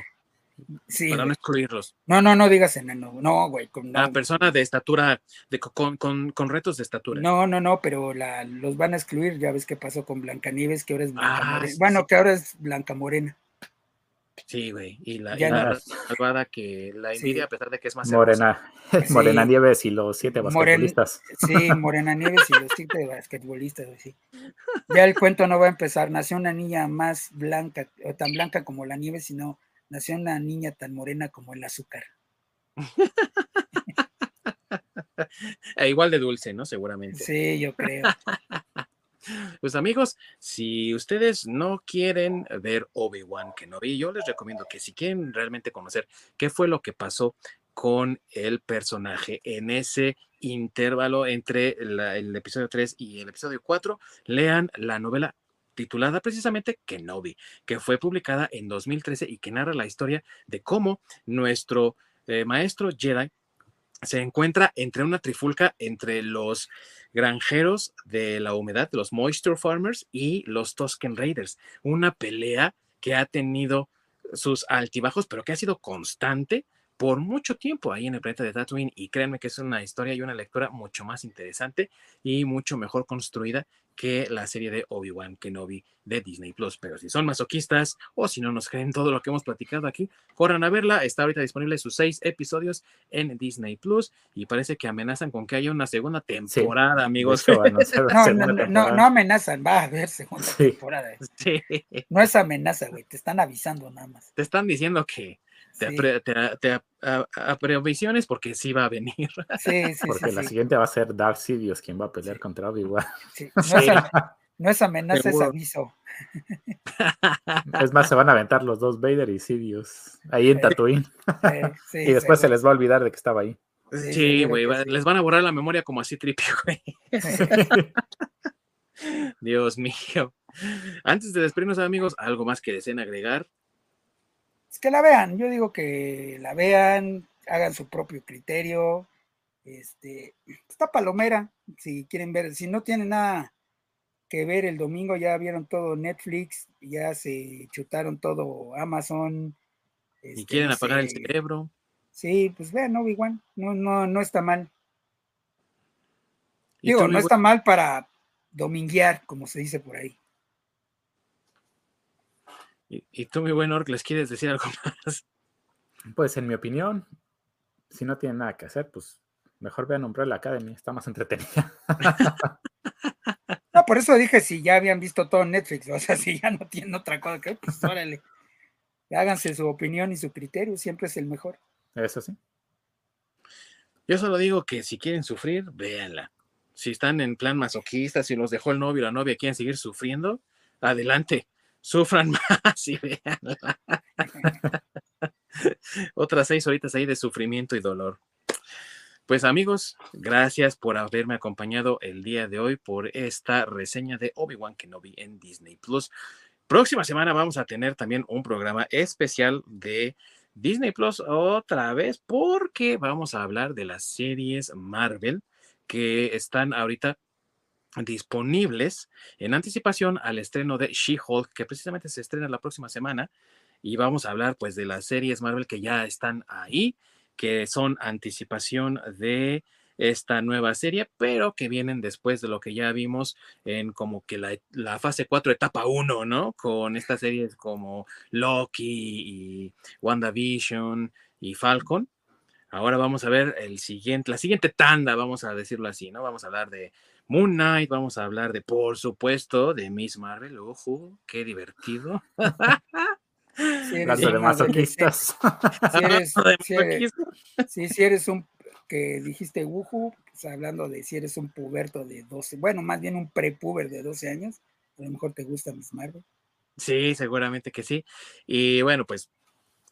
Speaker 3: Sí,
Speaker 1: para no excluirlos.
Speaker 3: No, no, no digas enano. No, güey. con- no,
Speaker 1: persona de estatura, de, con, con, con retos de estatura.
Speaker 3: No, no, no, pero la, los van a excluir. Ya ves qué pasó con Blancanieves, que ahora es Blanca
Speaker 1: Ah,
Speaker 3: Morena.
Speaker 1: sí,
Speaker 3: Bueno,
Speaker 1: sí.
Speaker 3: que ahora es Blanca Morena.
Speaker 1: Sí, güey. Y la, y la malvada que la
Speaker 3: Sí.
Speaker 1: envidia, a pesar de que es más.
Speaker 2: Morena, *laughs*
Speaker 3: Sí.
Speaker 2: Morena Nieves y los siete
Speaker 3: Moren-
Speaker 2: basquetbolistas.
Speaker 3: Sí, Morena Nieves y los siete basquetbolistas, güey, sí. Ya el cuento no va a empezar. Nació una niña más blanca, o tan blanca como la nieve, sino nació una niña tan morena como el azúcar. *laughs*
Speaker 1: E igual de dulce, ¿no? Seguramente.
Speaker 3: Sí, yo creo. *laughs*
Speaker 1: Pues amigos, si ustedes no quieren ver Obi-Wan Kenobi, yo les recomiendo que si quieren realmente conocer qué fue lo que pasó con el personaje en ese intervalo entre la- el episodio 3 y el episodio 4, lean la novela titulada precisamente Kenobi, que fue publicada en 2013 y que narra la historia de cómo nuestro eh, maestro Jedi se encuentra entre una trifulca entre los granjeros de la humedad, los Moisture Farmers y los Tusken Raiders. Una pelea que ha tenido sus altibajos, pero que ha sido constante por mucho tiempo ahí en el planeta de Tatooine. Y créanme que es una historia y una lectura mucho más interesante y mucho mejor construida que la serie de Obi-Wan Kenobi de Disney Plus. Pero si son masoquistas o si no nos creen todo lo que hemos platicado aquí, corran a verla. Está ahorita disponible sus seis episodios en Disney Plus y parece que amenazan con que haya una segunda temporada, amigos. *laughs*
Speaker 3: No, no, no, no,
Speaker 2: temporada.
Speaker 3: no amenazan, va a haber segunda
Speaker 2: Sí.
Speaker 3: temporada.
Speaker 1: Sí,
Speaker 3: No es amenaza, güey, te están avisando nada más.
Speaker 1: te están diciendo que te,
Speaker 3: Sí,
Speaker 1: apre- te- te a- a- aprevisiones porque sí va a venir. *laughs*
Speaker 3: sí, sí,
Speaker 2: Porque
Speaker 3: sí,
Speaker 2: la
Speaker 3: sí,
Speaker 2: siguiente va a ser Dark Sidious quien va a pelear contra Obi-Wan.
Speaker 3: sí. *laughs* No, es, no es amenaza, es
Speaker 1: Seguro.
Speaker 3: aviso.
Speaker 2: Es más, se van a aventar los dos Vader y Sidious ahí en Tatooine.
Speaker 3: Sí, *laughs*
Speaker 2: y después se les va a olvidar de que estaba ahí.
Speaker 3: Sí,
Speaker 1: güey, les van a borrar la memoria como así tripio, güey. Dios mío. Antes de despedirnos, amigos, algo más que deseen agregar.
Speaker 3: Es que la vean, yo digo que la vean, hagan su propio criterio. Este, está palomera, si quieren ver, si no tienen nada que ver el domingo, ya vieron todo Netflix, ya se chutaron todo Amazon.
Speaker 1: Y
Speaker 3: este,
Speaker 1: quieren
Speaker 3: no
Speaker 1: apagar el cerebro.
Speaker 3: Sí, pues vean Obi-Wan, no, no, no está mal.
Speaker 1: Y
Speaker 3: Digo, no está mal para dominguear, como se dice por ahí.
Speaker 1: Y, y tú, mi buen Orc, ¿les quieres decir algo *laughs* más?
Speaker 2: Pues en mi opinión, si no tienen nada que hacer, pues mejor vean Umbrella Academy, está más entretenida. *laughs*
Speaker 3: No, por eso dije si ya habían visto todo en Netflix, o sea, *laughs* si ya no tienen otra cosa que ver, pues órale. Háganse su opinión y su criterio, siempre es el mejor.
Speaker 2: Eso sí.
Speaker 1: Yo solo digo que si quieren sufrir, véanla. Si están en plan masoquista, si los dejó el novio o la novia y quieren seguir sufriendo, adelante, sufran *laughs* más y véanla. *laughs* Otras seis horitas ahí de sufrimiento y dolor. Pues amigos, gracias por haberme acompañado el día de hoy por esta reseña de Obi-Wan Kenobi en Disney Plus. Próxima semana vamos a tener también un programa especial de Disney Plus otra vez porque vamos a hablar de las series Marvel que están ahorita disponibles en anticipación al estreno de She-Hulk que precisamente se estrena la próxima semana y vamos a hablar pues de las series Marvel que ya están ahí que son anticipación de esta nueva serie, pero que vienen después de lo que ya vimos en como que la, la fase 4, etapa 1, ¿no? Con estas series como Loki y WandaVision y Falcon. Ahora vamos a ver el siguiente, la siguiente tanda, vamos a decirlo así, ¿no? Vamos a hablar de Moon Knight, vamos a hablar de, por supuesto, de Miss Marvel. Ojo, qué divertido.
Speaker 3: Si *laughs* eres
Speaker 2: de masoquistas.
Speaker 3: si *laughs* eres, si si eres un, que dijiste wuju, pues hablando de si eres un puberto de 12, bueno, más bien un prepuber de 12 años, a lo mejor te gusta Miss Marvel.
Speaker 1: Sí, seguramente que sí. Y bueno, pues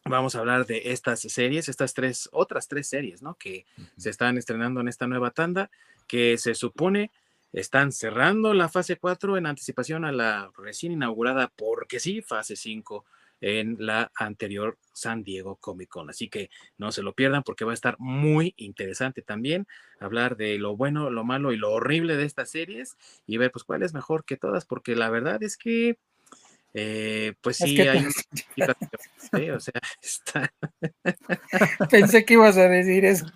Speaker 1: vamos a hablar de estas series, estas tres, otras tres series, ¿no? Que se están estrenando en esta nueva tanda, que se supone están cerrando la fase 4 en anticipación a la recién inaugurada, porque sí, fase 5 en la anterior San Diego Comic Con. Así que no se lo pierdan porque va a estar muy interesante también hablar de lo bueno, lo malo y lo horrible de estas series y ver pues cuál es mejor que todas, porque la verdad es que Eh, pues
Speaker 3: Es
Speaker 1: sí,
Speaker 3: que
Speaker 1: hay
Speaker 3: te-
Speaker 1: un- *laughs* *laughs* sí, o sea, *laughs* está,
Speaker 3: Pensé que ibas a decir eso.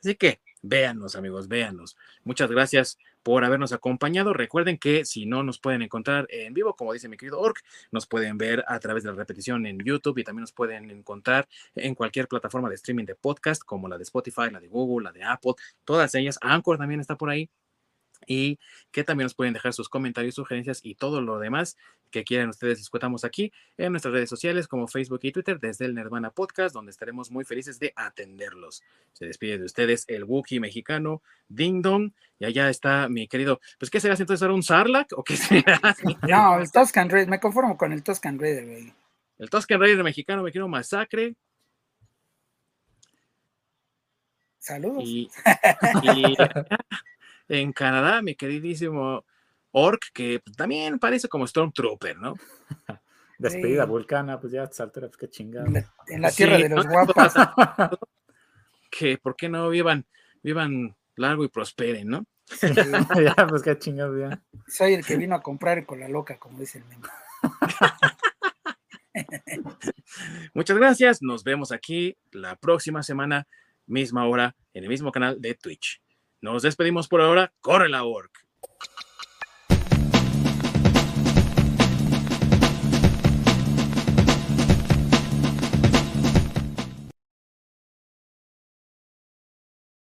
Speaker 1: Así que véanos, amigos, véanos. Muchas gracias por habernos acompañado. Recuerden que si no nos pueden encontrar en vivo, como dice mi querido Orc, nos pueden ver a través de la repetición en YouTube y también nos pueden encontrar en cualquier plataforma de streaming de podcast, como la de Spotify, la de Google, la de Apple, todas ellas. Anchor también está por ahí. Y que también nos pueden dejar sus comentarios, sugerencias y todo lo demás que quieran ustedes discutamos aquí en nuestras redes sociales como Facebook y Twitter desde el Nerdvana Podcast, donde estaremos muy felices de atenderlos. Se despide de ustedes el Wookiee mexicano, Ding Dong, y allá está mi querido, pues ¿qué será entonces ahora un Sarlacc o qué será? *laughs*
Speaker 3: No, el Toscan Raider, me conformo con el Toscan Raider, güey.
Speaker 1: El Tusken Raider mexicano, me quiero masacre
Speaker 3: Saludos.
Speaker 1: y, *laughs* y en Canadá, mi queridísimo Orc, que pues, también parece como Stormtrooper, ¿no? *laughs*
Speaker 2: Despedida
Speaker 3: Sí.
Speaker 2: vulcana, pues ya a esta altura, pues qué chingada.
Speaker 3: En la, en la
Speaker 1: Sí,
Speaker 3: tierra de los
Speaker 1: ¿no?
Speaker 3: guapas. *laughs* *laughs*
Speaker 1: Que por qué no vivan, vivan largo y prosperen, ¿no?
Speaker 2: ya, pues qué chingada, ya.
Speaker 3: Soy el que vino a comprar con la loca, como dice el meme.
Speaker 1: Muchas gracias. Nos vemos aquí la próxima semana, misma hora, en el mismo canal de Twitch. Nos despedimos por ahora. Corre la orc.